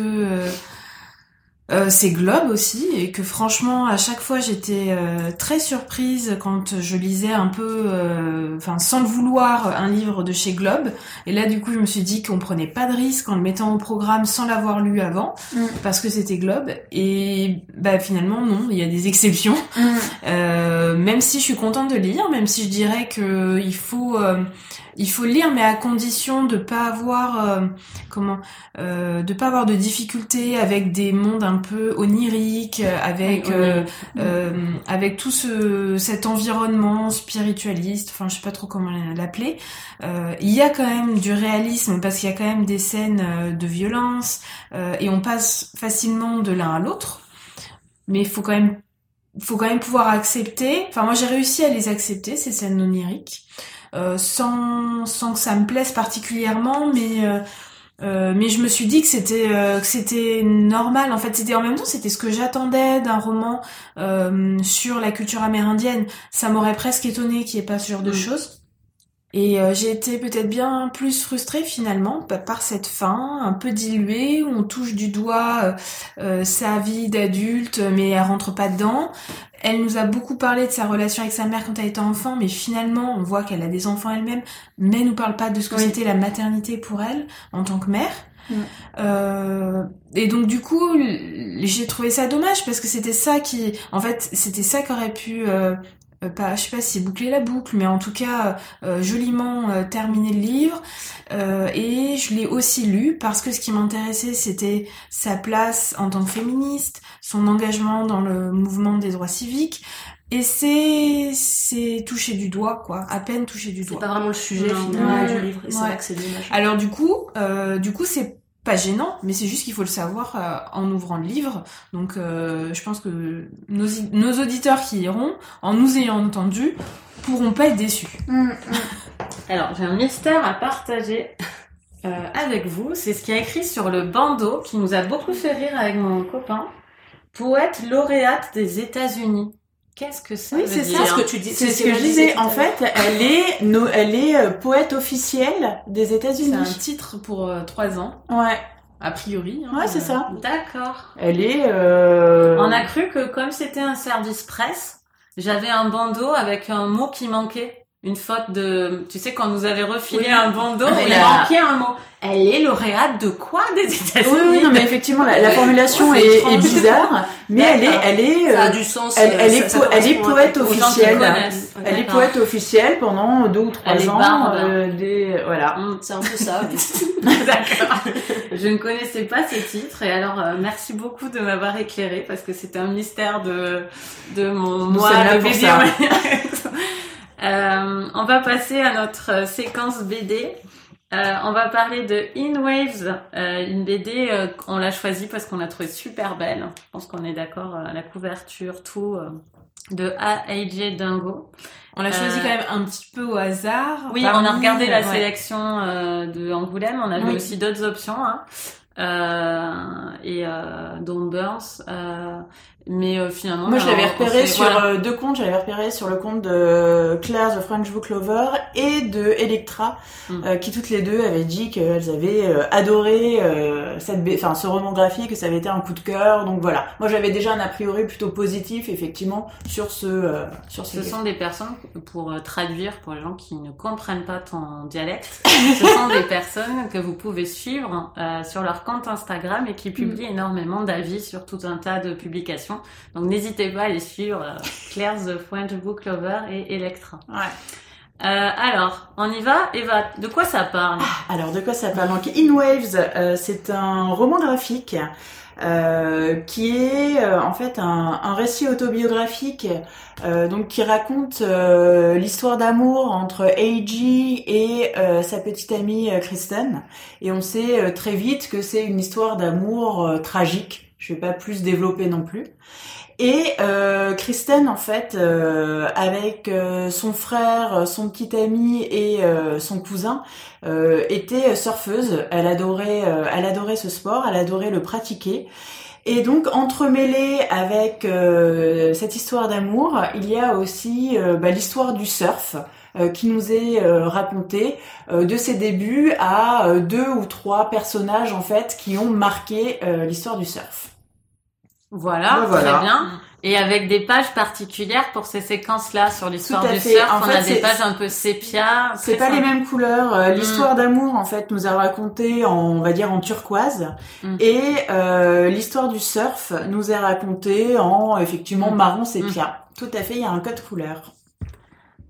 [SPEAKER 4] euh, c'est Globe aussi et que franchement à chaque fois j'étais euh, très surprise quand je lisais un peu, euh, enfin sans le vouloir, un livre de chez Globe. Et là du coup je me suis dit qu'on prenait pas de risque en le mettant au programme sans l'avoir lu avant
[SPEAKER 2] Mm.
[SPEAKER 4] parce que c'était Globe. Et bah finalement non, il y a des <laughs> exceptions. Euh, même si je suis contente de lire, même si je dirais que il faut euh, il faut lire, mais à condition de pas avoir euh, comment euh, de pas avoir de difficultés avec des mondes un peu oniriques, euh, avec euh, euh, avec tout ce cet environnement spiritualiste. Enfin, je sais pas trop comment l'appeler. Euh, il y a quand même du réalisme parce qu'il y a quand même des scènes de violence euh, et on passe facilement de l'un à l'autre. Mais il faut quand même faut quand même pouvoir accepter. Enfin, moi, j'ai réussi à les accepter ces scènes oniriques, sans sans que ça me plaise particulièrement, mais euh, euh, mais je me suis dit que c'était euh, que c'était normal. En fait, c'était en même temps, c'était ce que j'attendais d'un roman euh, sur la culture amérindienne. Ça m'aurait presque étonné qu'il n'y ait pas ce genre de
[SPEAKER 1] Mm.
[SPEAKER 4] choses. Et euh, j'ai été peut-être bien plus frustrée finalement pa- par cette fin un peu diluée où on touche du doigt euh, euh, sa vie d'adulte mais elle rentre pas dedans. Elle nous a beaucoup parlé de sa relation avec sa mère quand elle était enfant mais finalement on voit qu'elle a des enfants elle-même mais elle nous parle pas de ce que
[SPEAKER 2] Oui.
[SPEAKER 4] c'était la maternité pour elle en tant que mère. Euh, et donc du coup j'ai trouvé ça dommage parce que c'était ça qui en fait c'était ça qui aurait pu euh, euh, pas, je sais pas si boucler la boucle, mais en tout cas euh, joliment euh, terminer le livre. Euh, et je l'ai aussi lu parce que ce qui m'intéressait, c'était sa place en tant que féministe, son engagement dans le mouvement des droits civiques. Et c'est c'est touché du doigt, quoi, à peine touché du
[SPEAKER 3] C'est
[SPEAKER 4] doigt.
[SPEAKER 3] pas vraiment le sujet
[SPEAKER 1] Non.
[SPEAKER 3] finalement
[SPEAKER 4] Ouais.
[SPEAKER 3] du livre. Et c'est
[SPEAKER 4] Ouais.
[SPEAKER 3] vrai que c'est dommage.
[SPEAKER 4] Alors du coup, euh, du coup, c'est pas gênant, mais c'est juste qu'il faut le savoir euh, en ouvrant le livre. Donc, euh, je pense que nos, nos auditeurs qui iront, en nous ayant entendu, pourront pas être déçus. <laughs>
[SPEAKER 1] Alors, j'ai un mystère à partager euh, avec vous. C'est ce qui est écrit sur le bandeau qui nous a beaucoup fait rire avec mon copain. Poète lauréate des États-Unis. Qu'est-ce que ça
[SPEAKER 2] Oui,
[SPEAKER 1] veut
[SPEAKER 2] c'est
[SPEAKER 1] dire
[SPEAKER 2] ça,
[SPEAKER 3] ce que tu dis.
[SPEAKER 2] C'est ce que je disais. En fait, elle est, no- elle est euh, poète officielle des
[SPEAKER 4] C'est un
[SPEAKER 2] États-Unis.
[SPEAKER 4] titre pour euh, trois ans,
[SPEAKER 2] Ouais,
[SPEAKER 4] a priori. hein.
[SPEAKER 2] ouais, c'est ça.
[SPEAKER 1] D'accord.
[SPEAKER 2] Elle est. Euh...
[SPEAKER 1] On a cru que comme c'était un service presse, j'avais un bandeau avec un mot qui manquait. Une faute de... Tu sais, quand nous avait refilé
[SPEAKER 3] Oui.
[SPEAKER 1] un bandeau,
[SPEAKER 2] Mais
[SPEAKER 1] il
[SPEAKER 2] la-
[SPEAKER 1] manquait un mot. Elle est lauréate de quoi des États-Unis
[SPEAKER 2] Oui, oui, non, mais effectivement, la, la formulation est, bizarre, mais elle est, elle est,
[SPEAKER 3] Ça a
[SPEAKER 2] euh,
[SPEAKER 3] du sens.
[SPEAKER 2] elle-
[SPEAKER 3] euh,
[SPEAKER 2] elle est
[SPEAKER 3] ça- ça
[SPEAKER 2] po- elle est poète officielle. elle est poète officielle pendant deux ou trois
[SPEAKER 1] Elle
[SPEAKER 2] ans.
[SPEAKER 1] barde.
[SPEAKER 2] euh, des, voilà.
[SPEAKER 1] Hum,
[SPEAKER 3] C'est un peu ça. <laughs> <laughs>
[SPEAKER 1] D'accord. Je ne connaissais pas ces titres et alors euh, merci beaucoup de m'avoir éclairé parce que c'était un mystère de de mon
[SPEAKER 2] Nous
[SPEAKER 1] moi de. <laughs> Euh, on va passer à notre séquence BD. Euh, on va parler de In Waves, euh, une BD, on l'a choisie parce qu'on l'a trouvée super belle. Je pense qu'on est d'accord, la couverture, tout, de A.J. Dingo.
[SPEAKER 4] On l'a choisi quand même un petit peu au hasard.
[SPEAKER 1] Oui, on a regardé la
[SPEAKER 4] ouais.
[SPEAKER 1] sélection de Angoulême, on avait
[SPEAKER 2] Oui.
[SPEAKER 1] aussi d'autres options. Hein. Et Dawn Burns. Mais euh, finalement,
[SPEAKER 2] moi je l'avais repéré sur
[SPEAKER 1] voilà.
[SPEAKER 2] euh, deux comptes. J'avais repéré sur le compte de Claire the French Book Lover et de Electra,
[SPEAKER 1] Mm.
[SPEAKER 2] euh, qui toutes les deux avaient dit qu'elles avaient euh, adoré euh, cette, enfin ce roman graphique, que ça avait été un coup de cœur. Donc voilà. Moi j'avais déjà un a priori plutôt positif effectivement sur ce euh, sur ce.
[SPEAKER 1] Ce sont des personnes, pour euh, traduire pour les gens qui ne comprennent pas ton dialecte, ce sont <laughs> des personnes que vous pouvez suivre euh, sur leur compte Instagram et qui publient énormément d'avis sur tout un tas de publications. Donc n'hésitez pas à les suivre, euh, <laughs> Claire the French Book Lover et Electra.
[SPEAKER 2] Ouais.
[SPEAKER 1] Euh, alors, on y va Eva, de quoi ça parle?
[SPEAKER 2] Alors, de quoi ça parle? Donc, In Waves, euh, c'est un roman graphique euh, qui est euh, en fait un, récit autobiographique euh, donc qui raconte l'histoire d'amour entre Eiji et sa petite amie Kristen. Et on sait très vite que c'est une histoire d'amour tragique. Je vais pas plus développer non plus. Et euh, Kristen, en fait, euh, avec euh, son frère, son petit ami et euh, son cousin, était surfeuse. Elle adorait, elle adorait ce sport, elle adorait le pratiquer. Et donc entremêlé avec cette histoire d'amour, il y a aussi bah, l'histoire du surf qui nous est racontée de ses débuts à deux ou trois personnages en fait qui ont marqué l'histoire du surf.
[SPEAKER 1] Voilà,
[SPEAKER 2] voilà.
[SPEAKER 1] très bien. Et avec des pages particulières pour ces séquences-là sur l'histoire du
[SPEAKER 2] fait.
[SPEAKER 1] surf,
[SPEAKER 2] En
[SPEAKER 1] on
[SPEAKER 2] fait,
[SPEAKER 1] a des
[SPEAKER 2] c'est-
[SPEAKER 1] pages un peu sépia.
[SPEAKER 2] C'est pas les mêmes couleurs. Euh, L'histoire d'amour, en fait, nous a raconté en, on va dire, en turquoise.
[SPEAKER 1] Mm.
[SPEAKER 2] Et euh, l'histoire du surf nous est racontée en, effectivement,
[SPEAKER 1] Mm.
[SPEAKER 2] marron sépia. Tout à fait, il y a un code couleur.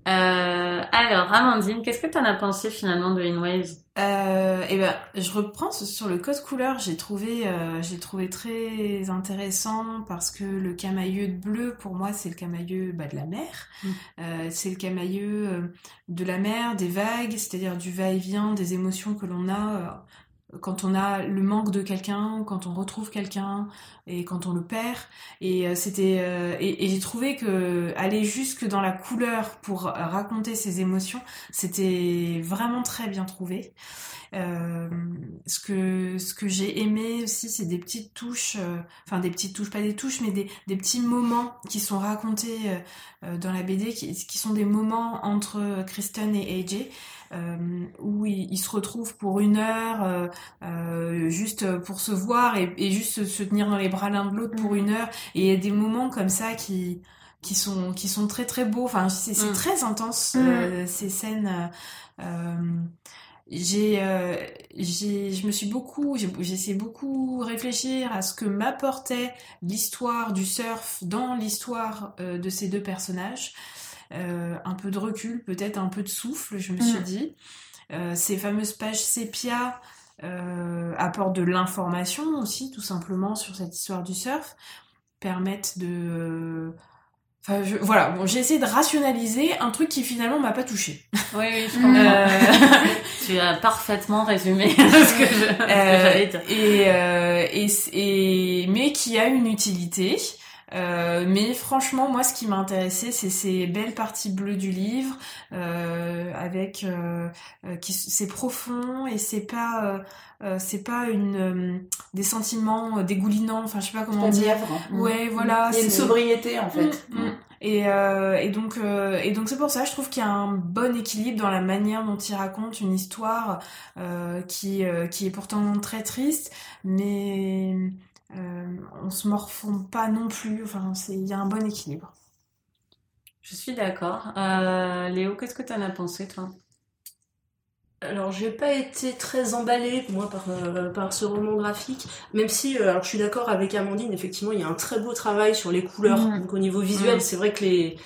[SPEAKER 1] Euh, alors, Amandine, qu'est-ce que t'en as pensé finalement de In Waves
[SPEAKER 4] Euh, et ben, je reprends sur le code couleur. J'ai trouvé, euh, j'ai trouvé très intéressant parce que le camailleux de bleu, pour moi, c'est le camailleux bah, de la mer.
[SPEAKER 1] Mm.
[SPEAKER 4] Euh, c'est le camailleux euh, de la mer, des vagues, c'est-à-dire du va-et-vient, des émotions que l'on a euh, quand on a le manque de quelqu'un, quand on retrouve quelqu'un et quand on le perd. Et euh, c'était, euh, et, et j'ai trouvé que aller jusque dans la couleur pour raconter ces émotions, c'était vraiment très bien trouvé. Euh, ce que ce que j'ai aimé aussi, c'est des petites touches, euh, enfin des petites touches, pas des touches, mais des, des petits moments qui sont racontés dans la BD, qui, qui sont des moments entre Kristen et AJ. Euh, où ils, ils se retrouvent pour une heure, euh, euh, juste pour se voir et, et juste se, tenir dans les bras l'un de l'autre pour une heure. Et il y a des moments comme ça qui qui sont qui sont très très beaux. Enfin, c'est
[SPEAKER 1] Mm.
[SPEAKER 4] très intense
[SPEAKER 2] Mm.
[SPEAKER 4] euh, ces scènes. J'ai euh, j'ai je me suis beaucoup j'ai j'ai essayé beaucoup réfléchir à ce que m'apportait l'histoire du surf dans l'histoire euh, de ces deux personnages Euh, un peu de recul peut-être un peu de souffle je me suis
[SPEAKER 2] Mm.
[SPEAKER 4] dit Euh, ces fameuses pages sépia euh, apportent de l'information aussi tout simplement sur cette histoire du surf permettent de Enfin, je- voilà, bon, j'ai essayé de rationaliser un truc qui finalement m'a pas touché.
[SPEAKER 1] Oui, oui, je
[SPEAKER 2] Mm.
[SPEAKER 1] comprends.
[SPEAKER 4] Euh, <laughs>
[SPEAKER 1] Tu as parfaitement résumé <laughs> ce que je- ce que
[SPEAKER 4] Euh,
[SPEAKER 1] j'allais dire.
[SPEAKER 4] et, euh, et, et mais qui a une utilité. Euh, mais franchement, moi, ce qui m'a intéressé, c'est ces belles parties bleues du livre, euh, avec euh, euh, qui c'est profond et c'est pas euh, c'est pas une euh, des sentiments dégoulinants. Enfin, je sais pas comment dire.
[SPEAKER 2] Dièvre.
[SPEAKER 4] Ouais, voilà.
[SPEAKER 2] Il y a une sobriété, en fait.
[SPEAKER 4] Mm, mm. Et, euh, et donc euh, et donc c'est pour ça je trouve qu'il y a un bon équilibre dans la manière dont il raconte une histoire euh, qui euh, qui est pourtant très triste mais euh, on se morfond pas non plus enfin il y a un bon équilibre
[SPEAKER 1] Je suis d'accord. Euh, Léo, qu'est-ce que t'en as pensé, toi?
[SPEAKER 3] Alors, j'ai pas été très emballée, moi, par, euh, par ce roman graphique, même si, euh, alors, je suis d'accord avec Amandine, effectivement, il y a un très beau travail sur les couleurs.
[SPEAKER 2] Mhm.
[SPEAKER 3] Donc, au niveau visuel,
[SPEAKER 1] Mhm.
[SPEAKER 3] c'est vrai que les,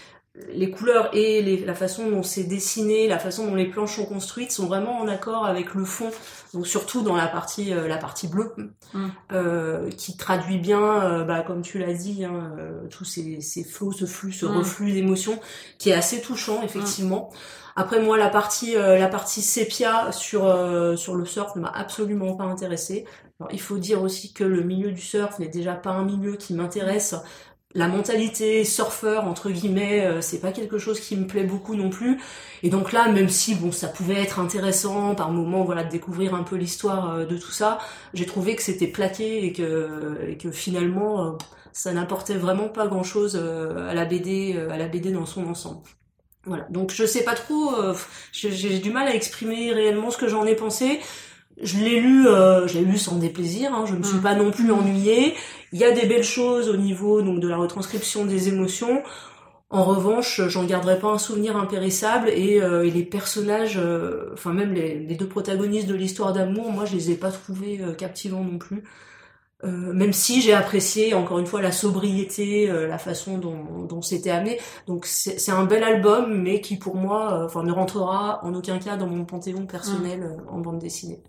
[SPEAKER 3] les couleurs et les, la façon dont c'est dessiné, la façon dont les planches sont construites sont vraiment en accord avec le fond. Donc, surtout dans la partie, euh, la partie bleue, euh, qui traduit bien, euh, bah, comme tu l'as dit, hein, euh, tous ces, ces flots, ce flux, ce
[SPEAKER 1] Mhm.
[SPEAKER 3] reflux d'émotions, qui est assez touchant, effectivement. Après moi la partie euh, la partie sépia sur euh, sur le surf ne m'a absolument pas intéressée. Alors il faut dire aussi que le milieu du surf n'est déjà pas un milieu qui m'intéresse la mentalité surfeur entre guillemets, euh, c'est pas quelque chose qui me plaît beaucoup non plus. Et donc là, même si bon, ça pouvait être intéressant par moment, voilà, de découvrir un peu l'histoire euh, de tout ça, j'ai trouvé que c'était plaqué et que et que finalement, euh, ça n'apportait vraiment pas grand chose à la BD, à la BD dans son ensemble. Voilà. Donc je sais pas trop, j'ai du mal à exprimer réellement ce que j'en ai pensé. Je l'ai lu, euh, je l'ai lu sans déplaisir. Hein, je me suis
[SPEAKER 1] Mm.
[SPEAKER 3] pas non plus ennuyée. Il y a des belles choses au niveau donc de la retranscription des émotions. En revanche, j'en garderai pas un souvenir impérissable et, euh, et les personnages, euh, enfin même les, les deux protagonistes de l'histoire d'amour, moi je les ai pas trouvés euh, captivants non plus. Euh, même si j'ai apprécié encore une fois la sobriété, euh, la façon dont, dont c'était amené. Donc c'est un bel album, mais qui pour moi, euh, enfin ne rentrera en aucun cas dans mon panthéon personnel euh, en bande dessinée.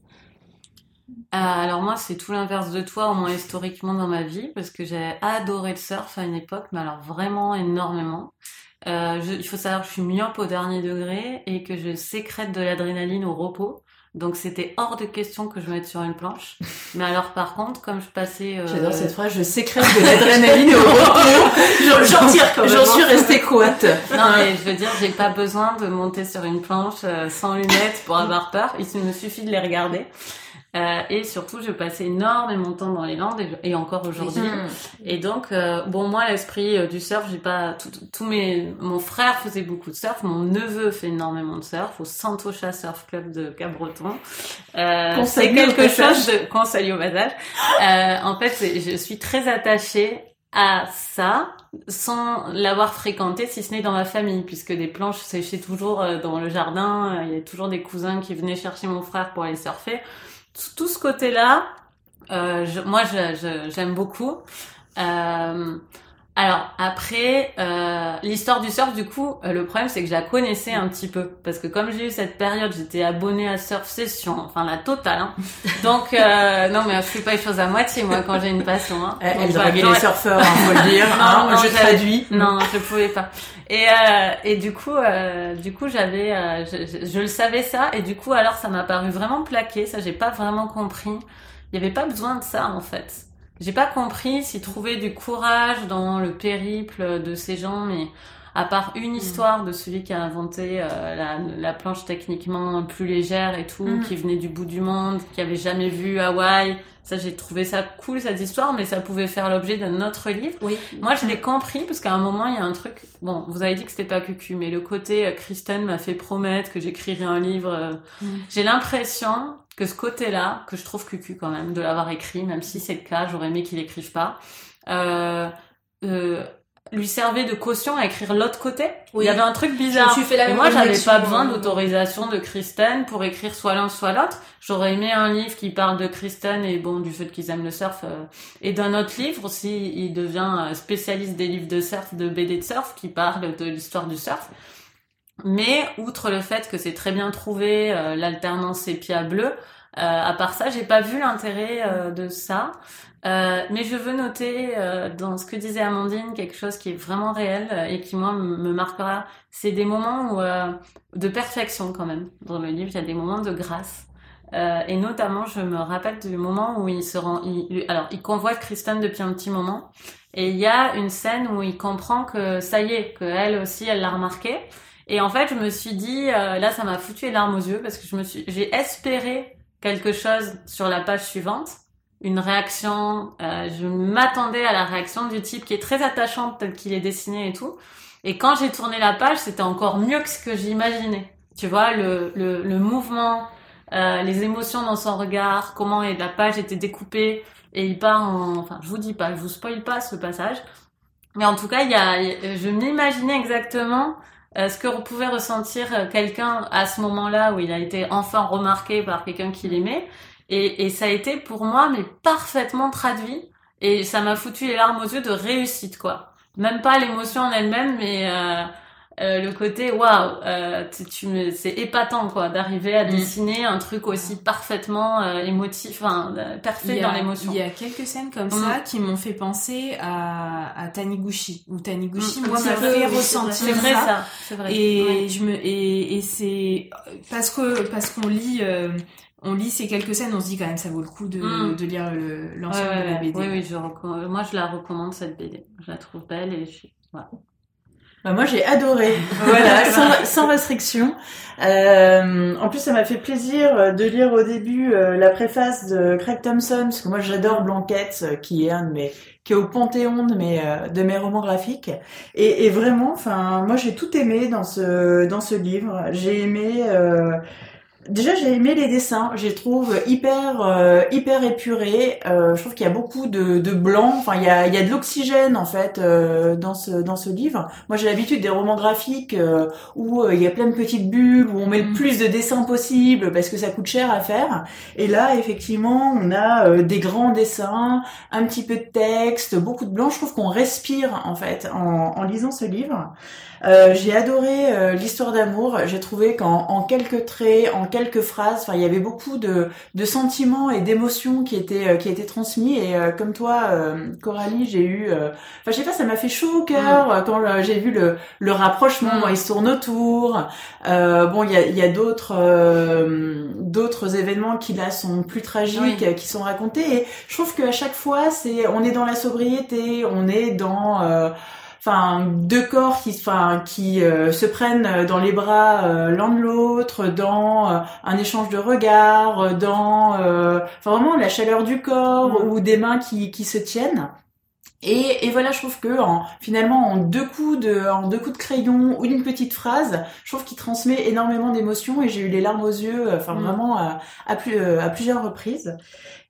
[SPEAKER 1] Euh, alors moi, c'est tout l'inverse de toi, au moins historiquement dans ma vie, parce que j'ai adoré le surf à une époque, mais alors vraiment énormément. Euh, je- il faut savoir que je suis myope au dernier degré et que je sécrète de l'adrénaline au repos. Donc c'était hors de question que je me mette sur une planche. <laughs> Mais alors par contre, comme je passais... euh,
[SPEAKER 2] J'adore cette phrase, je sécrète de l'adrénaline au repos. <laughs>
[SPEAKER 3] J'en tire quand même,
[SPEAKER 2] J'en suis restée coite.
[SPEAKER 1] Non mais je veux dire, j'ai pas besoin de monter sur une planche euh, sans lunettes pour avoir peur. Il me suffit de les regarder. Euh, et surtout, je passais énormément de temps dans les Landes et, et encore aujourd'hui. Et donc, euh, bon, moi, l'esprit euh, du surf, j'ai pas tout- tous mes. Mon frère faisait beaucoup de surf, mon neveu fait énormément de surf au Santocha Surf Club de Cap-Breton. Euh, c'est quelque chose de conseil au passage. Euh, en fait, je suis très attachée à ça sans l'avoir fréquenté si ce n'est dans ma famille puisque des planches séchaient toujours euh, dans le jardin il y a toujours des cousins qui venaient chercher mon frère pour aller surfer tout, ce côté là euh, je- moi j'aime beaucoup. Euh, alors après euh, l'histoire du surf du coup euh, le problème c'est que je la connaissais un petit peu parce que comme j'ai eu cette période j'étais abonnée à Surf Session enfin la totale hein. <laughs> donc euh, non mais je fais pas les choses à moitié moi quand j'ai une passion hein.
[SPEAKER 2] Elle,
[SPEAKER 1] Donc,
[SPEAKER 2] elle
[SPEAKER 1] voilà,
[SPEAKER 2] draguait les surfeurs, hein, faut le dire. <laughs>
[SPEAKER 1] Non,
[SPEAKER 2] hein,
[SPEAKER 1] non,
[SPEAKER 2] je traduis.
[SPEAKER 1] non, je pouvais pas. Et euh, et du coup, euh, du coup, j'avais, euh, je, je- je le savais ça, et du coup, alors ça m'a paru vraiment plaqué. Ça, j'ai pas vraiment compris. Il y avait pas besoin de ça en fait. J'ai pas compris s'ils trouvaient du courage dans le périple de ces gens, mais à part une histoire de celui qui a inventé euh, la, la planche techniquement plus légère et tout,
[SPEAKER 4] Mhm.
[SPEAKER 1] qui venait du bout du monde, qui avait jamais vu Hawaï. Ça, j'ai trouvé ça cool cette histoire, mais ça pouvait faire l'objet d'un autre livre.
[SPEAKER 3] Oui.
[SPEAKER 1] Moi, je l'ai compris parce qu'à un moment, il y a un truc. Bon, vous avez dit que c'était pas cucu, mais le côté euh, Kristen m'a fait promettre que j'écrirais un livre. euh,
[SPEAKER 3] Mm.
[SPEAKER 1] J'ai l'impression que ce côté-là, que je trouve cucu quand même, de l'avoir écrit, même si c'est le cas, j'aurais aimé qu'il écrive pas, euh, euh, lui servait de caution à écrire l'autre côté.
[SPEAKER 3] Oui.
[SPEAKER 1] Il y avait un truc bizarre.
[SPEAKER 3] fait la
[SPEAKER 1] Et moi, j'avais pas besoin
[SPEAKER 3] euh,
[SPEAKER 1] d'autorisation de Kristen pour écrire soit l'un soit l'autre. J'aurais aimé un livre qui parle de Kristen et bon du fait qu'ils aiment le surf euh, et d'un autre livre si il devient euh, spécialiste des livres de surf, de BD de surf qui parle de l'histoire du surf. Mais outre le fait que c'est très bien trouvé euh, l'alternance sépia bleu, euh, à part ça, j'ai pas vu l'intérêt euh, de ça. Euh, mais je veux noter euh, dans ce que disait Amandine quelque chose qui est vraiment réel euh, et qui moi me marquera. C'est des moments où, de perfection quand même. Dans le livre, il y a des moments de grâce. Et notamment, je me rappelle du moment où il se rend, il, alors il convoite Kristen depuis un petit moment, et il y a une scène où il comprend que ça y est, que elle aussi, elle l'a remarqué. Et en fait, je me suis dit, euh, là, ça m'a foutu les larmes aux yeux parce que je me suis, j'ai espéré quelque chose sur la page suivante, une réaction. euh, je m'attendais à la réaction du type qui est très attachante tel qu'il est dessiné et tout. Et quand j'ai tourné la page, c'était encore mieux que ce que j'imaginais. Tu vois, le, le, le mouvement, euh, les émotions dans son regard, comment la page était découpée et il part en, enfin, je vous dis pas, je vous spoil pas ce passage. Mais en tout cas, il y a, je m'imaginais exactement euh, ce que pouvait ressentir euh, quelqu'un à ce moment-là où il a été enfin remarqué par quelqu'un qu'il aimait. Et, et ça a été pour moi, mais parfaitement traduit. Et ça m'a foutu les larmes aux yeux de réussite, quoi. Même pas l'émotion en elle-même, mais euh, euh, le côté waouh, euh, tu, tu me, c'est épatant quoi d'arriver à
[SPEAKER 4] Mm.
[SPEAKER 1] dessiner un truc aussi parfaitement euh, émotif, enfin euh, parfait dans
[SPEAKER 4] a,
[SPEAKER 1] l'émotion.
[SPEAKER 4] il y a quelques scènes comme
[SPEAKER 1] Mm.
[SPEAKER 4] ça qui m'ont fait penser à, à Taniguchi. Où Taniguchi,
[SPEAKER 1] Mm,
[SPEAKER 4] moi, m'a fait ressentir
[SPEAKER 1] C'est vrai
[SPEAKER 4] ça.
[SPEAKER 1] ça, c'est vrai.
[SPEAKER 4] Et
[SPEAKER 1] Ouais.
[SPEAKER 4] je me et, et c'est parce que parce qu'on lit euh, on lit ces quelques scènes, on se dit quand même ça vaut le coup de,
[SPEAKER 1] Mm.
[SPEAKER 4] de lire le- l'ensemble
[SPEAKER 1] Ouais, ouais,
[SPEAKER 4] de la. BD.
[SPEAKER 1] Oui, oui, je moi je la recommande cette BD. Je la trouve belle et je voilà.
[SPEAKER 2] Bah, moi j'ai adoré, <laughs> voilà, sans, sans restriction. Euh, en plus ça m'a fait plaisir de lire au début euh, la préface de Craig Thompson, parce que moi j'adore Blanquette, euh, qui est un de mes, qui est au panthéon de mes, euh, de mes romans graphiques. Et, et vraiment, enfin moi j'ai tout aimé dans ce, dans ce livre. J'ai aimé. Déjà, j'ai aimé les dessins. Je les trouve hyper, euh, hyper épurés. Euh, je trouve qu'il y a beaucoup de, de blanc. Enfin, il y a, il y a de l'oxygène en fait euh, dans ce, dans ce livre. Moi, j'ai l'habitude des romans graphiques euh, où euh, il y a plein de petites bulles, où on met le
[SPEAKER 1] Mm.
[SPEAKER 2] plus de dessins possible parce que ça coûte cher à faire. Et là, effectivement, on a euh, des grands dessins, un petit peu de texte, beaucoup de blanc. Je trouve qu'on respire en fait en, en lisant ce livre. Euh, j'ai adoré l'histoire d'amour. J'ai trouvé qu'en en quelques traits, en quelques phrases, enfin, il y avait beaucoup de, de sentiments et d'émotions qui étaient euh, qui étaient transmis. Et euh, comme toi, euh, Coralie, j'ai eu, euh, enfin, je sais pas, ça m'a fait chaud au cœur euh, quand j'ai vu le, le rapprochement,
[SPEAKER 1] Mm.
[SPEAKER 2] quand ils se tournent autour. Euh, bon, il y a, il y a d'autres euh, d'autres événements qui là sont plus tragiques,
[SPEAKER 1] Oui.
[SPEAKER 2] qui sont racontés. Et je trouve qu'à chaque fois, c'est on est dans la sobriété, on est dans euh, enfin deux corps qui enfin qui euh, se prennent dans les bras euh, l'un de l'autre dans euh, un échange de regards euh, dans euh, enfin vraiment la chaleur du corps ou des mains qui qui se tiennent et, et voilà, je trouve que en, finalement en deux coups de en deux coups de crayon ou une petite phrase, je trouve qu'il transmet énormément d'émotions et j'ai eu les larmes aux yeux, euh, enfin
[SPEAKER 1] Mm.
[SPEAKER 2] vraiment à, à, plus, euh, à plusieurs reprises.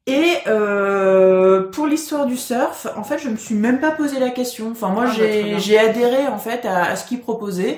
[SPEAKER 2] Et euh, pour l'histoire du surf, en fait, je me suis même pas posé la question. Enfin, moi,
[SPEAKER 1] Ah, bah,
[SPEAKER 2] j'ai adhéré en fait à, à ce qu'il proposait.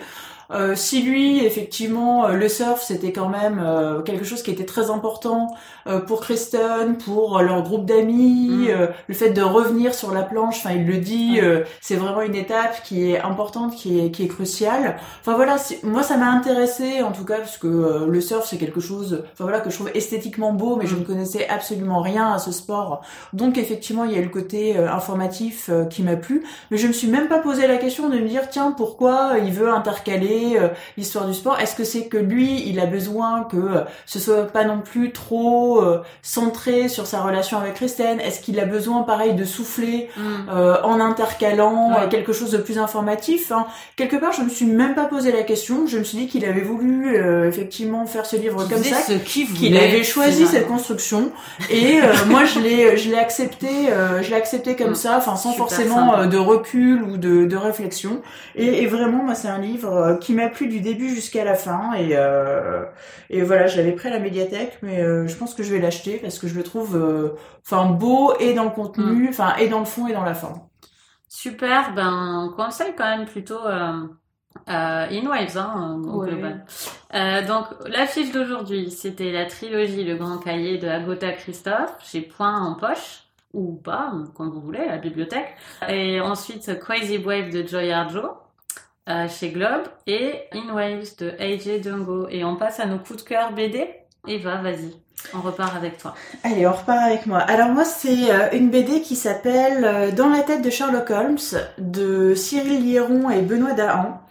[SPEAKER 2] Euh, si lui, effectivement, euh, le surf, c'était quand même euh, quelque chose qui était très important euh, pour Kristen, pour euh, leur groupe d'amis,
[SPEAKER 1] Mm.
[SPEAKER 2] euh, le fait de revenir sur la planche, enfin, il le dit,
[SPEAKER 1] Mm.
[SPEAKER 2] euh, c'est vraiment une étape qui est importante, qui est, qui est cruciale. Enfin voilà, moi ça m'a intéressé en tout cas parce que euh, le surf c'est quelque chose, enfin voilà que je trouve esthétiquement beau, mais je
[SPEAKER 1] Mm.
[SPEAKER 2] ne connaissais absolument rien à ce sport. Donc effectivement il y a eu le côté euh, informatif euh, qui m'a plu, mais je me suis même pas posé la question de me dire tiens pourquoi il veut intercaler euh, l'histoire du sport. Est-ce que c'est que lui il a besoin que euh, ce soit pas non plus trop euh, centré sur sa relation avec Kristen Est-ce qu'il a besoin pareil de souffler
[SPEAKER 1] Mm.
[SPEAKER 2] euh, en intercalant
[SPEAKER 1] Ouais.
[SPEAKER 2] quelque chose de plus informatif. hein? Quelque part, je me suis même pas posé la question. Je me suis dit qu'il avait voulu euh, effectivement faire ce livre comme ça,
[SPEAKER 1] qu'il voulait,
[SPEAKER 2] avait choisi cette construction. Et euh, <laughs> moi, je l'ai, je l'ai accepté, euh, je l'ai accepté comme
[SPEAKER 1] Mm.
[SPEAKER 2] ça, enfin sans
[SPEAKER 1] Super
[SPEAKER 2] forcément
[SPEAKER 1] sympa.
[SPEAKER 2] de recul ou de, de réflexion. Et, et vraiment, moi, c'est un livre qui m'a plu du début jusqu'à la fin. Et, euh, et voilà, je l'avais pris à la médiathèque, mais euh, je pense que je vais l'acheter parce que je le trouve, euh, enfin beau et dans le
[SPEAKER 1] Mm.
[SPEAKER 2] contenu, enfin et dans le fond et dans la forme.
[SPEAKER 1] Super, ben on conseille quand même plutôt euh, euh, In Waves hein, au
[SPEAKER 2] Ouais.
[SPEAKER 1] global. Euh, donc l'affiche d'aujourd'hui, c'était la trilogie Le Grand Cahier de Agota Christophe chez Point en poche ou pas, comme vous voulez, à la bibliothèque. Et ensuite Crazy Wave de Joy Arjo euh, chez Globe et In Waves de AJ Dungo. Et on passe à nos coups de cœur BD. Eva, vas-y, on repart avec toi.
[SPEAKER 2] Allez, on repart avec moi. Alors moi, c'est euh, une BD qui s'appelle euh, Dans la tête de Sherlock Holmes de Cyril Liéron et Benoît Dahan.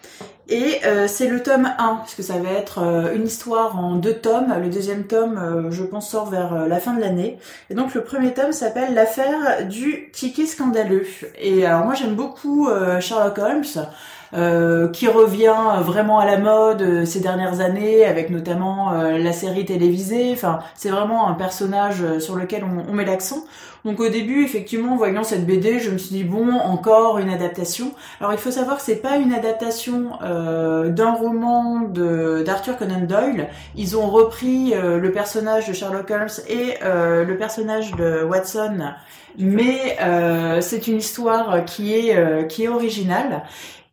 [SPEAKER 2] Et c'est le tome 1, puisque ça va être une histoire en deux tomes. Le deuxième tome, je pense, sort vers la fin de l'année. Et donc le premier tome s'appelle L'affaire du ticket scandaleux. Et alors moi, j'aime beaucoup Sherlock Holmes. Euh, qui revient vraiment à la mode euh, ces dernières années, avec notamment euh, la série télévisée. Enfin, c'est vraiment un personnage euh, sur lequel on, on met l'accent. Donc au début, effectivement, en voyant cette BD, je me suis dit bon, encore une adaptation. Alors il faut savoir que c'est pas une adaptation euh, d'un roman de d'Arthur Conan Doyle. Ils ont repris euh, le personnage de Sherlock Holmes et euh, le personnage de Watson, mais euh, c'est une histoire qui est euh, qui est originale.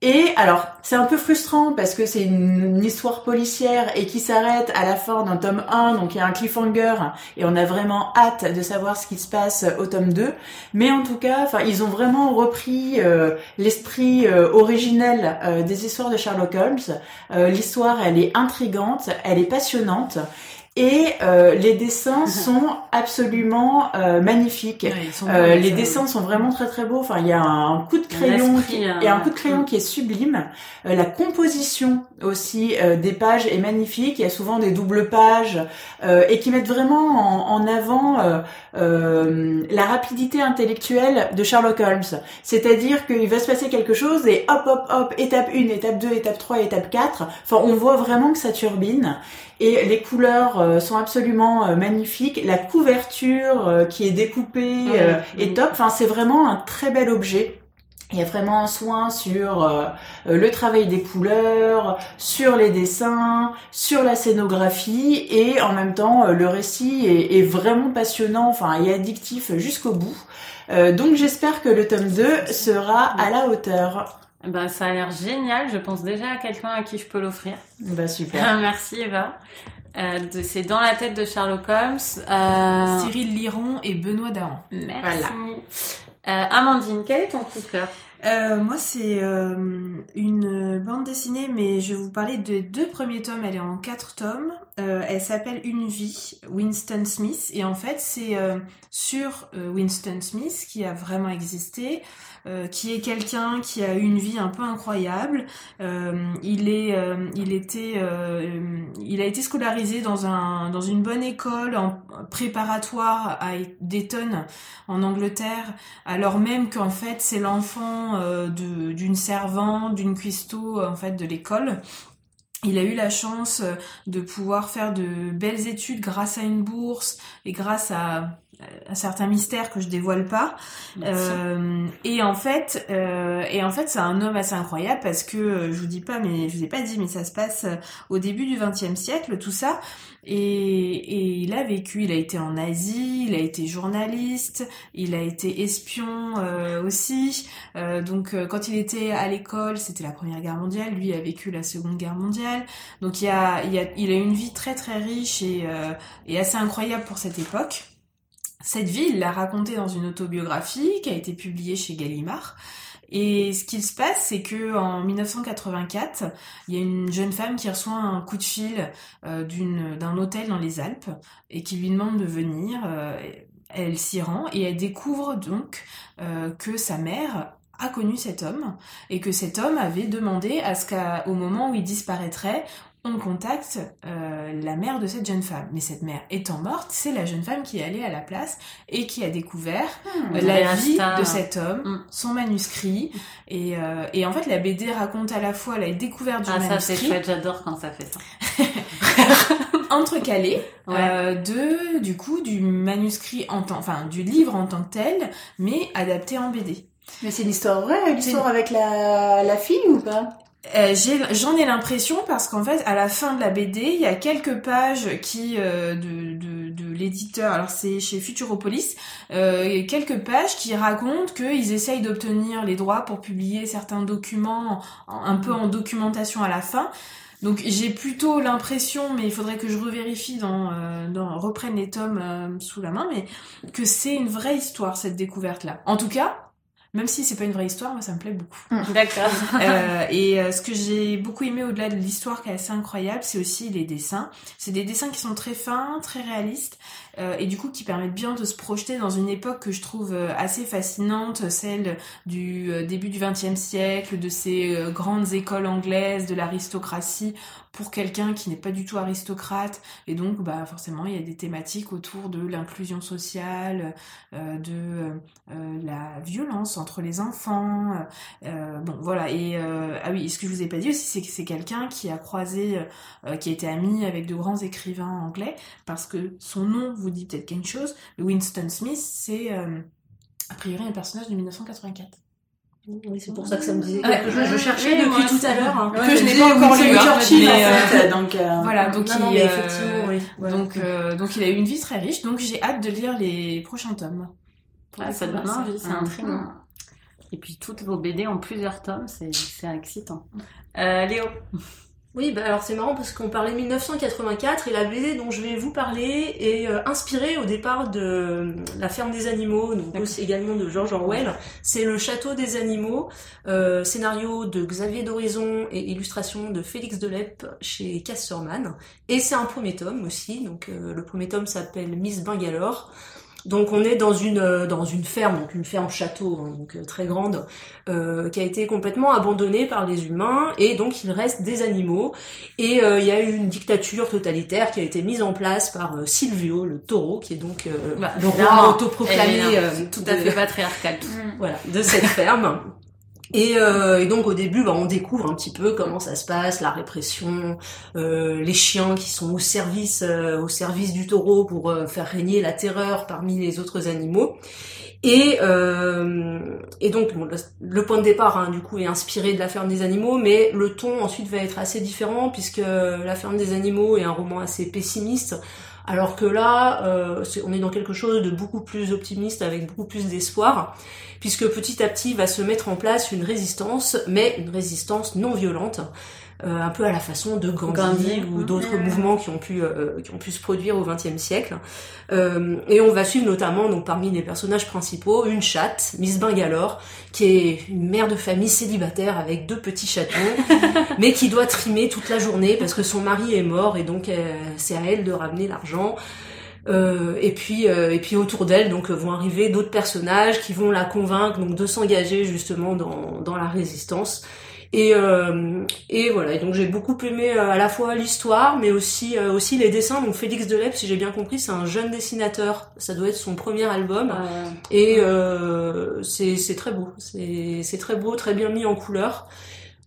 [SPEAKER 2] Et alors, c'est un peu frustrant parce que c'est une, histoire policière et qui s'arrête à la fin d'un tome 1, donc il y a un cliffhanger et on a vraiment hâte de savoir ce qui se passe au tome 2. Mais en tout cas, enfin, ils ont vraiment repris euh, l'esprit euh, originel euh, des histoires de Sherlock Holmes. L'histoire, elle est intrigante, elle est passionnante et euh, les dessins <laughs> sont absolument euh, magnifiques. euh, les dessins sont vraiment très très beaux. Enfin, il y a un coup de crayon, a un coup de crayon qui est sublime. Euh, la composition aussi euh, des pages est magnifique. Il y a souvent des doubles pages et qui mettent vraiment en, en avant la rapidité intellectuelle de Sherlock Holmes. C'est-à-dire qu'il va se passer quelque chose et hop hop hop, étape 1, étape 2, étape 3, étape 4. Enfin, on voit vraiment que ça turbine et les couleurs euh, sont absolument euh, magnifiques. La couverture euh, qui est découpée est top. Enfin, c'est vraiment un très bel objet. Il y a vraiment un soin sur le travail des couleurs, sur les dessins, sur la scénographie et en même temps le récit est, est vraiment passionnant, enfin et addictif jusqu'au bout. donc j'espère que le tome 2 sera à la hauteur.
[SPEAKER 1] Ben, ça a l'air génial. Je pense déjà à quelqu'un à qui je peux l'offrir.
[SPEAKER 2] Bah, super. <laughs>
[SPEAKER 1] Merci, Eva. Euh, c'est dans la tête de Sherlock Holmes. Euh...
[SPEAKER 4] Cyril Liron et Benoît Dahan.
[SPEAKER 1] Merci. Voilà. Euh, Amandine, quel est ton coup de cœur?
[SPEAKER 4] Euh, moi, c'est euh, une bande dessinée, mais je vais vous parler des deux premiers tomes. Elle est en quatre tomes. Euh, elle s'appelle Une vie, Winston Smith. Et en fait, c'est sur Winston Smith qui a vraiment existé. Euh, qui est quelqu'un qui a eu une vie un peu incroyable. Euh, il est, euh, il était, il a été scolarisé dans un, dans une bonne école en préparatoire à Dayton en Angleterre, alors même qu'en fait c'est l'enfant d'une servante, d'une cuistot en fait de l'école. Il a eu la chance de pouvoir faire de belles études grâce à une bourse et grâce à un certain mystère que je dévoile pas. Euh, et en fait, euh, et en fait, c'est un homme assez incroyable parce que euh, je vous dis pas, mais je vous ai pas dit, mais ça se passe euh, au début du XXe siècle, tout ça. Et, et, il a vécu, il a été en Asie, il a été journaliste, il a été espion euh, aussi. donc quand il était à l'école, c'était la Première Guerre mondiale, lui a vécu la Seconde Guerre mondiale. Donc il y a, il, a, il a une vie très très riche et, et assez incroyable pour cette époque. Cette vie, il l'a racontée dans une autobiographie qui a été publiée chez Gallimard. Et ce qu'il se passe, c'est que en 1984, il y a une jeune femme qui reçoit un coup de fil euh, d'un hôtel dans les Alpes et qui lui demande de venir. Euh, elle s'y rend et elle découvre donc euh, que sa mère a connu cet homme et que cet homme avait demandé à ce qu'au moment où il disparaîtrait, on contacte euh, la mère de cette jeune femme. Mais cette mère étant morte, c'est la jeune femme qui est allée à la place et qui a découvert hmm, euh, la vie de cet homme, hmm. son manuscrit. Et, euh, et, en fait, la BD raconte à la fois la découverte du manuscrit. Ah, ça
[SPEAKER 1] c'est chouette, j'adore quand ça fait ça. <laughs>
[SPEAKER 4] entrecalé de du coup du manuscrit en tant enfin du livre en tant que tel mais adapté en BD.
[SPEAKER 2] Mais c'est une histoire vraie, l'histoire avec la, la fille ou pas?
[SPEAKER 4] Euh, J'en ai, l'impression parce qu'en fait, à la fin de la BD, il y a quelques pages qui euh, de, de, de l'éditeur, alors c'est chez Futuropolis, euh, quelques pages qui racontent qu'ils essayent d'obtenir les droits pour publier certains documents un peu en documentation à la fin. Donc j'ai plutôt l'impression, mais il faudrait que je revérifie dans, euh, reprenne les tomes euh, sous la main, mais que c'est une vraie histoire cette découverte là. En tout cas, même si c'est pas une vraie histoire, moi ça me plaît beaucoup.
[SPEAKER 1] Mmh. <laughs> D'accord.
[SPEAKER 4] euh, et euh, ce que j'ai beaucoup aimé au-delà de l'histoire qui est assez incroyable, c'est aussi les dessins. C'est des dessins qui sont très fins, très réalistes, euh, et du coup qui permettent bien de se projeter dans une époque que je trouve euh, assez fascinante, celle du début du XXe siècle, de ces grandes écoles anglaises, de l'aristocratie, pour quelqu'un qui n'est pas du tout aristocrate. Et donc, bah, forcément, il y a des thématiques autour de l'inclusion sociale, euh, de euh, la violence entre les enfants. Euh, bon, voilà. Et ah oui, ce que je vous ai pas dit aussi, c'est que c'est quelqu'un qui a croisé, qui a été ami avec de grands écrivains anglais, parce que son nom vous dit peut-être quelque chose. Winston Smith, c'est a priori un personnage de 1984.
[SPEAKER 3] Oui, c'est pour ça que ça me disait. Je, cherchais depuis tout à l'heure hein.
[SPEAKER 4] que je n'ai pas encore lu.
[SPEAKER 2] Churchill, en fait, donc euh...
[SPEAKER 4] voilà, donc il, effectivement, oui. donc euh, donc il a eu une vie très riche. Donc j'ai hâte de lire les prochains tomes.
[SPEAKER 1] Ah, ça donne envie, c'est intriguant. Et puis toutes vos BD ont plusieurs tomes, c'est c'est excitant. Euh, Léo.
[SPEAKER 3] Oui, bah alors c'est marrant parce qu'on parlait 1984 et la BD dont je vais vous parler est euh, inspirée au départ de La ferme des animaux, donc aussi également de George Orwell. C'est Le château des animaux, euh, scénario de Xavier d'Horizon et illustration de Félix Delep chez Casterman. Et c'est un premier tome aussi, donc euh, le premier tome s'appelle Miss Bangalore. Donc on est dans une euh, dans une ferme, donc une ferme château, hein, donc euh, très grande, euh, qui a été complètement abandonnée par les humains et donc il reste des animaux et euh, il y a eu une dictature totalitaire qui a été mise en place par euh, Silvio le taureau qui est donc euh,
[SPEAKER 1] Bah,
[SPEAKER 3] le roi autoproclamé euh,
[SPEAKER 1] tout à fait patriarcal. <laughs>
[SPEAKER 3] voilà, de cette ferme. Et, euh, et donc au début, bah, on découvre un petit peu comment ça se passe, la répression, euh, les chiens qui sont au service, euh, au service du taureau pour faire régner la terreur parmi les autres animaux. Et, donc le point de départ hein, du coup est inspiré de la ferme des animaux, mais le ton ensuite va être assez différent puisque la ferme des animaux est un roman assez pessimiste, alors que là euh, on est dans quelque chose de beaucoup plus optimiste avec beaucoup plus d'espoir, puisque petit à petit va se mettre en place une résistance, mais une résistance non violente. Euh, un peu à la façon de Gandhi, ou d'autres mouvements qui ont pu euh, qui ont pu se produire au XXe siècle. Euh, et on va suivre notamment donc parmi les personnages principaux une chatte, Miss Bangalore, qui est une mère de famille célibataire avec deux petits chatons, <laughs> mais qui doit trimer toute la journée parce que son mari est mort et donc euh, c'est à elle de ramener l'argent. Euh, et puis euh, et puis autour d'elle donc euh, vont arriver d'autres personnages qui vont la convaincre donc de s'engager justement dans dans la résistance. Et, euh, et voilà, et donc j'ai beaucoup aimé euh, à la fois l'histoire, mais aussi euh, aussi les dessins. Donc Félix Delep, si j'ai bien compris, c'est un jeune dessinateur. Ça doit être son premier album. Et euh, c'est c'est très beau, c'est c'est très beau, très bien mis en couleur.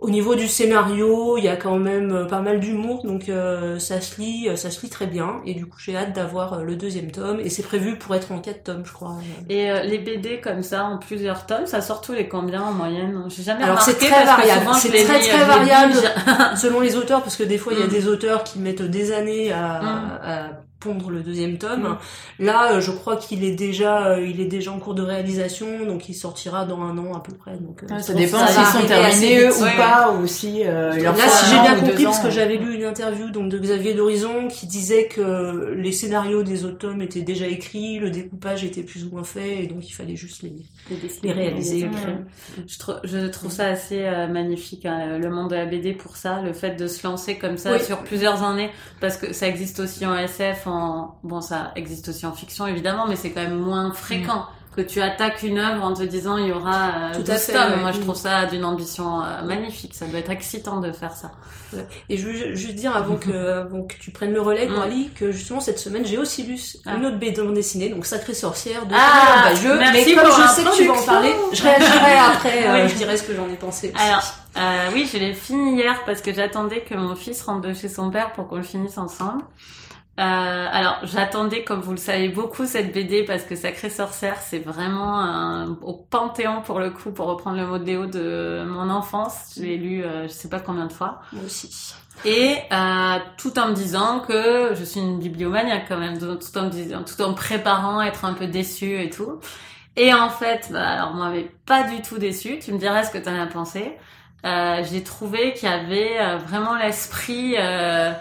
[SPEAKER 3] Au niveau du scénario, il y a quand même euh, pas mal d'humour, donc euh, ça se lit, euh, ça se lit très bien. Et du coup, j'ai hâte d'avoir euh, le deuxième tome. Et c'est prévu pour être en quatre tomes, je crois.
[SPEAKER 1] Et euh, les BD comme ça en plusieurs tomes, ça sort tous les combien en moyenne? J'ai jamais
[SPEAKER 3] Alors, c'est très
[SPEAKER 1] parce
[SPEAKER 3] variable. C'est très, très variable. <laughs> Selon les auteurs, parce que des fois, il y a
[SPEAKER 1] Mm.
[SPEAKER 3] des auteurs qui mettent des années à,
[SPEAKER 1] Mm.
[SPEAKER 3] à pondre le deuxième tome. Là, euh, je crois qu'il est déjà, euh, il est déjà en cours de réalisation, donc il sortira dans un an à peu près. Donc, euh,
[SPEAKER 2] ça dépend s'ils sont terminés eux ou
[SPEAKER 1] Ouais.
[SPEAKER 2] pas, ou si euh,
[SPEAKER 3] Là, si j'ai
[SPEAKER 2] an
[SPEAKER 3] bien compris, parce que j'avais lu une interview donc de Xavier d'Horizon qui disait que les scénarios des autres tomes étaient déjà écrits, le découpage était plus ou moins fait, et donc il fallait juste les, les réaliser.
[SPEAKER 1] Ouais. Je, trou- je trouve ça assez euh, magnifique, hein, le monde de la BD pour ça, le fait de se lancer comme ça
[SPEAKER 3] Oui.
[SPEAKER 1] sur plusieurs années, parce que ça existe aussi en SF, en bon ça existe aussi en fiction évidemment, mais c'est quand même moins fréquent que tu attaques une œuvre en te disant il y aura euh,
[SPEAKER 3] Tout à
[SPEAKER 1] 12
[SPEAKER 3] fait, ouais.
[SPEAKER 1] Moi je
[SPEAKER 3] Mm.
[SPEAKER 1] trouve ça d'une ambition euh, magnifique, ça doit être excitant de faire ça.
[SPEAKER 3] Et je veux juste dire avant <laughs> que, avant que tu prennes le relais,
[SPEAKER 1] Mm.
[SPEAKER 3] Que justement cette semaine j'ai aussi lu
[SPEAKER 1] Ah.
[SPEAKER 3] une autre BD non dessinée, donc Sacrée Sorcière de
[SPEAKER 1] Ah,
[SPEAKER 3] Bajeux.
[SPEAKER 1] merci
[SPEAKER 3] mais comme
[SPEAKER 1] pour
[SPEAKER 3] je sais que tu vas en parler, je réagirai après, euh,
[SPEAKER 1] Oui.
[SPEAKER 3] je dirai ce que j'en ai pensé aussi.
[SPEAKER 1] Alors, euh, oui, je l'ai fini hier parce que j'attendais que mon fils rentre de chez son père pour qu'on le finisse ensemble. Euh, alors, j'attendais, comme vous le savez, beaucoup cette BD parce que Sacré Sorcière, c'est vraiment un, au panthéon pour le coup, pour reprendre le mot de Léo de mon enfance. Je l'ai lu, euh, je sais pas combien de fois.
[SPEAKER 3] Moi aussi.
[SPEAKER 1] Et euh, tout en me disant que je suis une bibliomaniaque quand même, tout en me disant, tout en me préparant à être un peu déçue et tout. Et en fait, bah, alors moi, mais pas du tout déçue. Tu me diras ce que t'en as pensé. Euh, J'ai trouvé qu'il y avait euh, vraiment l'esprit. euh,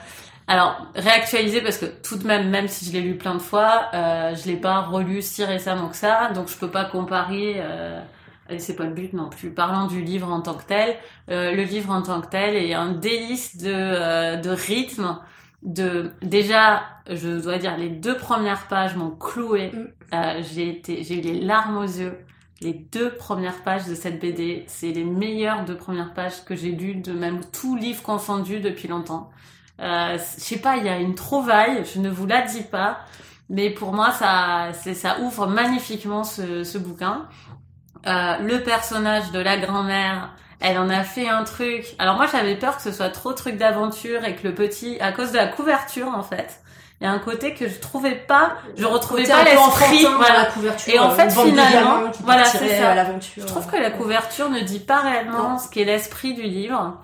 [SPEAKER 1] alors réactualisé parce que tout de même, même si je l'ai lu plein de fois, euh, je l'ai pas relu si récemment que ça, donc je peux pas comparer. Euh, et c'est pas le but non plus. Parlant du livre en tant que tel, euh, le livre en tant que tel est un délice de, euh, de rythme. De déjà, je dois dire, les deux premières pages m'ont cloué.
[SPEAKER 3] Mm.
[SPEAKER 1] Euh, j'ai été, j'ai eu les larmes aux yeux. Les deux premières pages de cette BD, c'est les meilleures deux premières pages que j'ai lues de même tout livre confondu depuis longtemps. Euh, je sais pas, il y a une trouvaille. Je ne vous la dis pas, mais pour moi, ça, ça ouvre magnifiquement ce, ce bouquin. Euh, le personnage de la grand-mère, elle en a fait un truc. Alors moi, j'avais peur que ce soit trop truc d'aventure et que le petit, à cause de la couverture en fait, il y a un côté que je trouvais pas, je retrouvais pas l'esprit. Voilà.
[SPEAKER 3] la couverture.
[SPEAKER 1] Et en
[SPEAKER 3] euh,
[SPEAKER 1] fait, finalement, voilà, c'est ça. Je trouve que la couverture ne dit pas réellement
[SPEAKER 3] Non.
[SPEAKER 1] ce qu'est l'esprit du livre.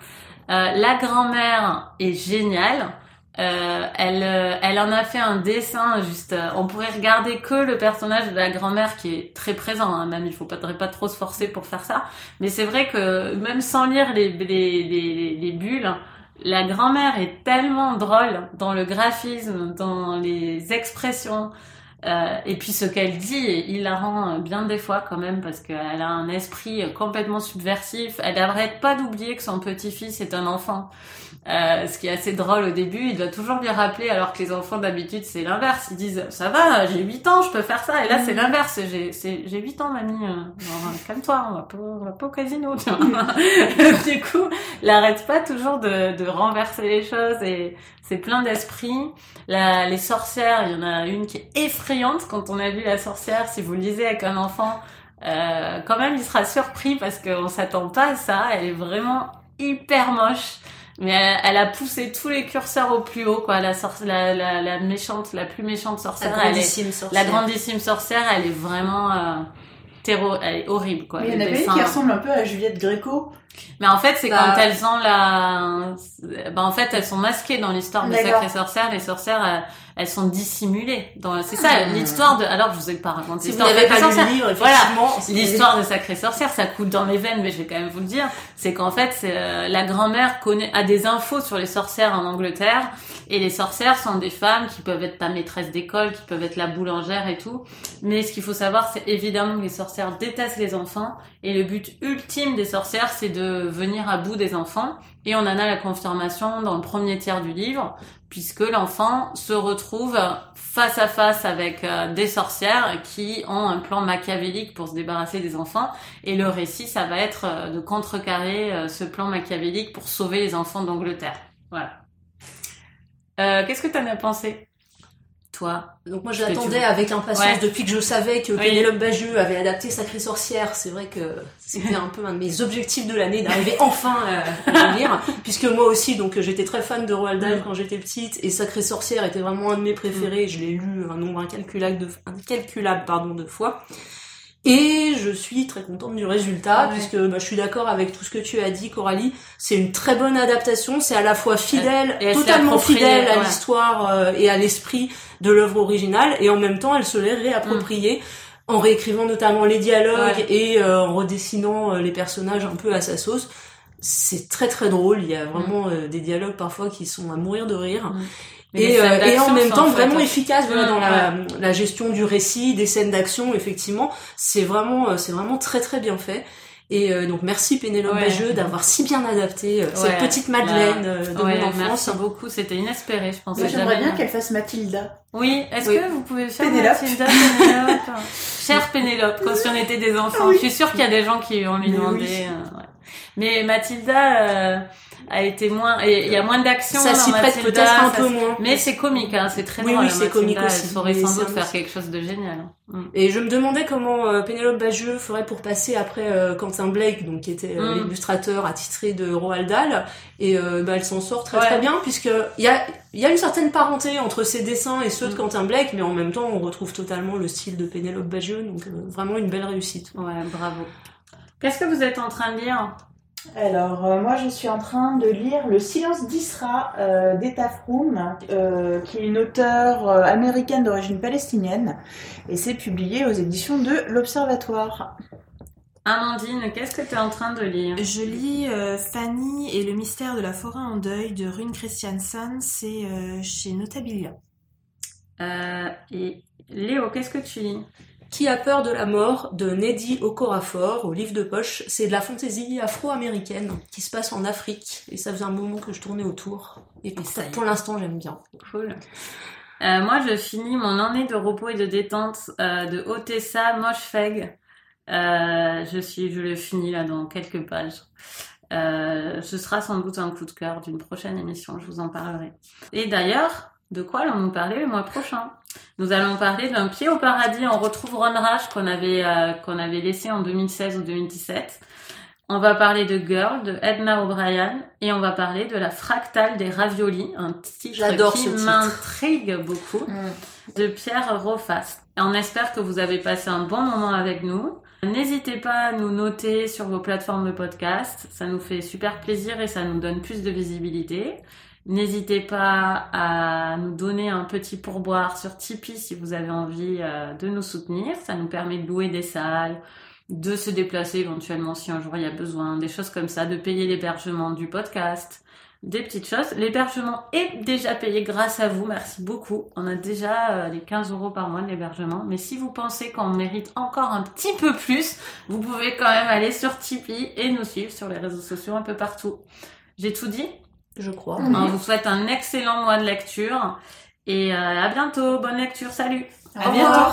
[SPEAKER 1] Euh, la grand-mère est géniale. Euh, elle, euh, elle en a fait un dessin juste. euh, on pourrait regarder que le personnage de la grand-mère qui est très présent. Hein, même il faut pas, pas trop se forcer pour faire ça. Mais c'est vrai que même sans lire les, les, les, les bulles, la grand-mère est tellement drôle dans le graphisme, dans les expressions. Euh, et puis ce qu'elle dit est hilarant euh, bien des fois quand même parce qu'elle a un esprit euh, complètement subversif. Elle n'arrête pas d'oublier que son petit-fils est un enfant. Euh, ce qui est assez drôle au début, il doit toujours lui rappeler alors que les enfants d'habitude c'est l'inverse. Ils disent ça va, j'ai 8 ans, je peux faire ça. Et là c'est l'inverse, j'ai c'est- j'ai 8 ans mamie, euh, genre, calme-toi, on va pas, on va pas au casino. tu vois. <laughs> du coup, elle arrête pas toujours de, de renverser les choses et c'est plein d'esprit. Les sorcières, il y en a une qui est effrayante quand on a vu la sorcière. Si vous lisez avec un enfant, euh, quand même, il sera surpris parce qu'on s'attend pas à ça. Elle est vraiment hyper moche. Mais elle, elle a poussé tous les curseurs au plus haut, quoi. La, la, la, la méchante, la plus méchante
[SPEAKER 3] La
[SPEAKER 1] sorcière, elle est,
[SPEAKER 3] grandissime sorcière.
[SPEAKER 1] la grandissime sorcière, elle est vraiment euh, terro, elle est horrible, quoi.
[SPEAKER 2] Mais il y en une
[SPEAKER 1] dessins-
[SPEAKER 2] qui ressemble un peu à Juliette Gréco.
[SPEAKER 1] mais en fait, c'est
[SPEAKER 3] Bah-
[SPEAKER 1] quand elles ont la, bah en fait, elles sont masquées dans l'histoire de
[SPEAKER 2] D'accord.
[SPEAKER 1] Sacré Sorcière. Les sorcières, elles, elles sont dissimulées. Dans, c'est ça,
[SPEAKER 2] Ah.
[SPEAKER 1] l'histoire de. Alors, je vous ai pas raconté l'histoire de
[SPEAKER 3] n'avez
[SPEAKER 1] Sacré
[SPEAKER 3] pas lu
[SPEAKER 1] Sorcière.
[SPEAKER 3] livre,
[SPEAKER 1] Voilà. L'histoire de Sacré Sorcière, ça coule dans mes veines, mais je vais quand même vous le dire. C'est qu'en fait, euh, la grand-mère connaît, a des infos sur les sorcières en Angleterre. Et les sorcières sont des femmes qui peuvent être ta maîtresse d'école, qui peuvent être la boulangère et tout. Mais ce qu'il faut savoir, c'est évidemment que les sorcières détestent les enfants. Et le but ultime des sorcières, c'est de venir à bout des enfants. Et on en a la confirmation dans le premier tiers du livre, puisque l'enfant se retrouve face à face avec euh, des sorcières qui ont un plan machiavélique pour se débarrasser des enfants. Et le récit, ça va être euh, de contrecarrer euh, ce plan machiavélique pour sauver les enfants d'Angleterre. Voilà. Qu'est-ce que t'en as pensé, toi
[SPEAKER 3] Donc moi je l'attendais avec impatience
[SPEAKER 1] Ouais.
[SPEAKER 3] depuis que je savais que
[SPEAKER 1] Oui.
[SPEAKER 3] Pénélope Bagieux avait adapté Sacrée Sorcière. C'est vrai que c'était <laughs> un peu un de mes objectifs de l'année d'arriver <laughs> enfin euh, à lire, puisque moi aussi donc j'étais très fan de Roald Dahl
[SPEAKER 1] Mm.
[SPEAKER 3] quand j'étais petite et Sacrée Sorcière était vraiment un de mes préférés. Je l'ai lu un nombre incalculable de incalculable pardon de fois. Et je suis très contente du résultat,
[SPEAKER 1] Ouais.
[SPEAKER 3] puisque bah, je suis d'accord avec tout ce que tu as dit, Coralie. C'est une très bonne adaptation. C'est à la fois fidèle,
[SPEAKER 1] Et
[SPEAKER 3] totalement fidèle à l'histoire euh, et à l'esprit de l'œuvre originale, et en même temps, elle se l'est réappropriée en réécrivant notamment les dialogues
[SPEAKER 1] Mm. Ouais.
[SPEAKER 3] et euh, en redessinant euh, les personnages un peu à sa sauce. C'est très très drôle. Il y a vraiment euh, des dialogues parfois qui sont à mourir de rire.
[SPEAKER 1] Mm.
[SPEAKER 3] Et, euh, et en même temps vraiment efficace voilà, dans la, la gestion du récit, des scènes d'action, effectivement, c'est vraiment euh, c'est vraiment très très bien fait. Et euh, donc merci Pénélope
[SPEAKER 1] Ouais.
[SPEAKER 3] Bagieux d'avoir si bien adapté euh, cette petite Madeleine euh, de
[SPEAKER 1] Ouais,
[SPEAKER 3] mon enfance.
[SPEAKER 1] merci beaucoup. C'était inespéré, je pensais
[SPEAKER 2] Moi, j'aimerais bien qu'elle fasse Mathilda.
[SPEAKER 1] Oui, est-ce
[SPEAKER 3] Oui.
[SPEAKER 1] que vous pouvez faire
[SPEAKER 2] Pénélope.
[SPEAKER 1] Mathilda Pénélope <laughs> Chère Pénélope, quand si on était des enfants,
[SPEAKER 2] Oui.
[SPEAKER 1] je suis sûre qu'il y a des gens qui vont lui
[SPEAKER 2] Mais
[SPEAKER 1] demander.
[SPEAKER 2] oui.
[SPEAKER 1] euh, ouais. Mais Mathilda euh, a été moins, il y a moins d'action.
[SPEAKER 3] Ça s'y prête peut-être un peu moins.
[SPEAKER 1] Mais c'est comique, hein, c'est très
[SPEAKER 3] Oui,
[SPEAKER 1] drôle.
[SPEAKER 3] oui,
[SPEAKER 1] hein,
[SPEAKER 3] c'est comique
[SPEAKER 1] Elle
[SPEAKER 3] aussi,
[SPEAKER 1] saurait
[SPEAKER 3] mais
[SPEAKER 1] sans doute faire quelque chose de génial. hein. Mm.
[SPEAKER 3] Et je me demandais comment euh, Pénélope Bagieux ferait pour passer après euh, Quentin Blake, donc qui était euh,
[SPEAKER 1] Mm.
[SPEAKER 3] l'illustrateur attitré de Roald Dahl, et euh, bah, elle s'en sort très
[SPEAKER 1] Ouais.
[SPEAKER 3] très bien puisque il y a il y a une certaine parenté entre ses dessins et ceux de
[SPEAKER 1] Mm.
[SPEAKER 3] Quentin Blake, mais en même temps on retrouve totalement le style de Pénélope Bagieux, donc vraiment une belle réussite.
[SPEAKER 1] Ouais, bravo. Qu'est-ce que vous êtes en train de lire?
[SPEAKER 2] Alors, euh, moi, je suis en train de lire Le silence d'Isra euh, d'Eta Froum, euh, qui est une auteure euh, américaine d'origine palestinienne, et c'est publié aux éditions de l'Observatoire.
[SPEAKER 1] Amandine, qu'est-ce que tu es en train de lire?
[SPEAKER 4] Je lis euh, Fanny et le mystère de la forêt en deuil de Rune Christiansen, c'est euh, chez Notabilia.
[SPEAKER 1] euh, Et Léo, qu'est-ce que tu lis?
[SPEAKER 3] Qui a peur de la mort de Neddy Okorafor au livre de poche, c'est de la fantaisie afro-américaine qui se passe en Afrique et ça faisait un moment que je tournais autour et pour,
[SPEAKER 1] ça
[SPEAKER 3] l'instant j'aime bien.
[SPEAKER 1] Cool. Euh, moi, je finis mon année de repos et de détente euh, de Otessa Moshfegh. Euh, je suis, je le finis là dans quelques pages. Ce sera sans doute un coup de cœur d'une prochaine émission, je vous en parlerai. Et d'ailleurs, de quoi allons-nous parler le mois prochain? Nous allons parler d'un pied au paradis. On retrouve Ron Rash qu'on avait euh, qu'on avait laissé en 2016 ou 2017. On va parler de Girl de Edna O'Brien et on va parler de la fractale des raviolis, un titre qui m'intrigue beaucoup, de Pierre Rofast. Et on espère que vous avez passé un bon moment avec nous. N'hésitez pas à nous noter sur vos plateformes de podcast, ça nous fait super plaisir et ça nous donne plus de visibilité. N'hésitez pas à nous donner un petit pourboire sur Tipeee si vous avez envie euh, de nous soutenir. Ça nous permet de louer des salles, de se déplacer éventuellement si un jour il y a besoin, des choses comme ça, de payer l'hébergement du podcast, des petites choses. L'hébergement est déjà payé grâce à vous, merci beaucoup. On a déjà euh, les 15 euros par mois de l'hébergement, mais si vous pensez qu'on mérite encore un petit peu plus, vous pouvez quand même aller sur Tipeee et nous suivre sur les réseaux sociaux un peu partout. J'ai tout dit?
[SPEAKER 3] Je crois.
[SPEAKER 1] On vous souhaite un excellent mois de lecture et euh, à bientôt. Bonne lecture, salut
[SPEAKER 4] À bientôt.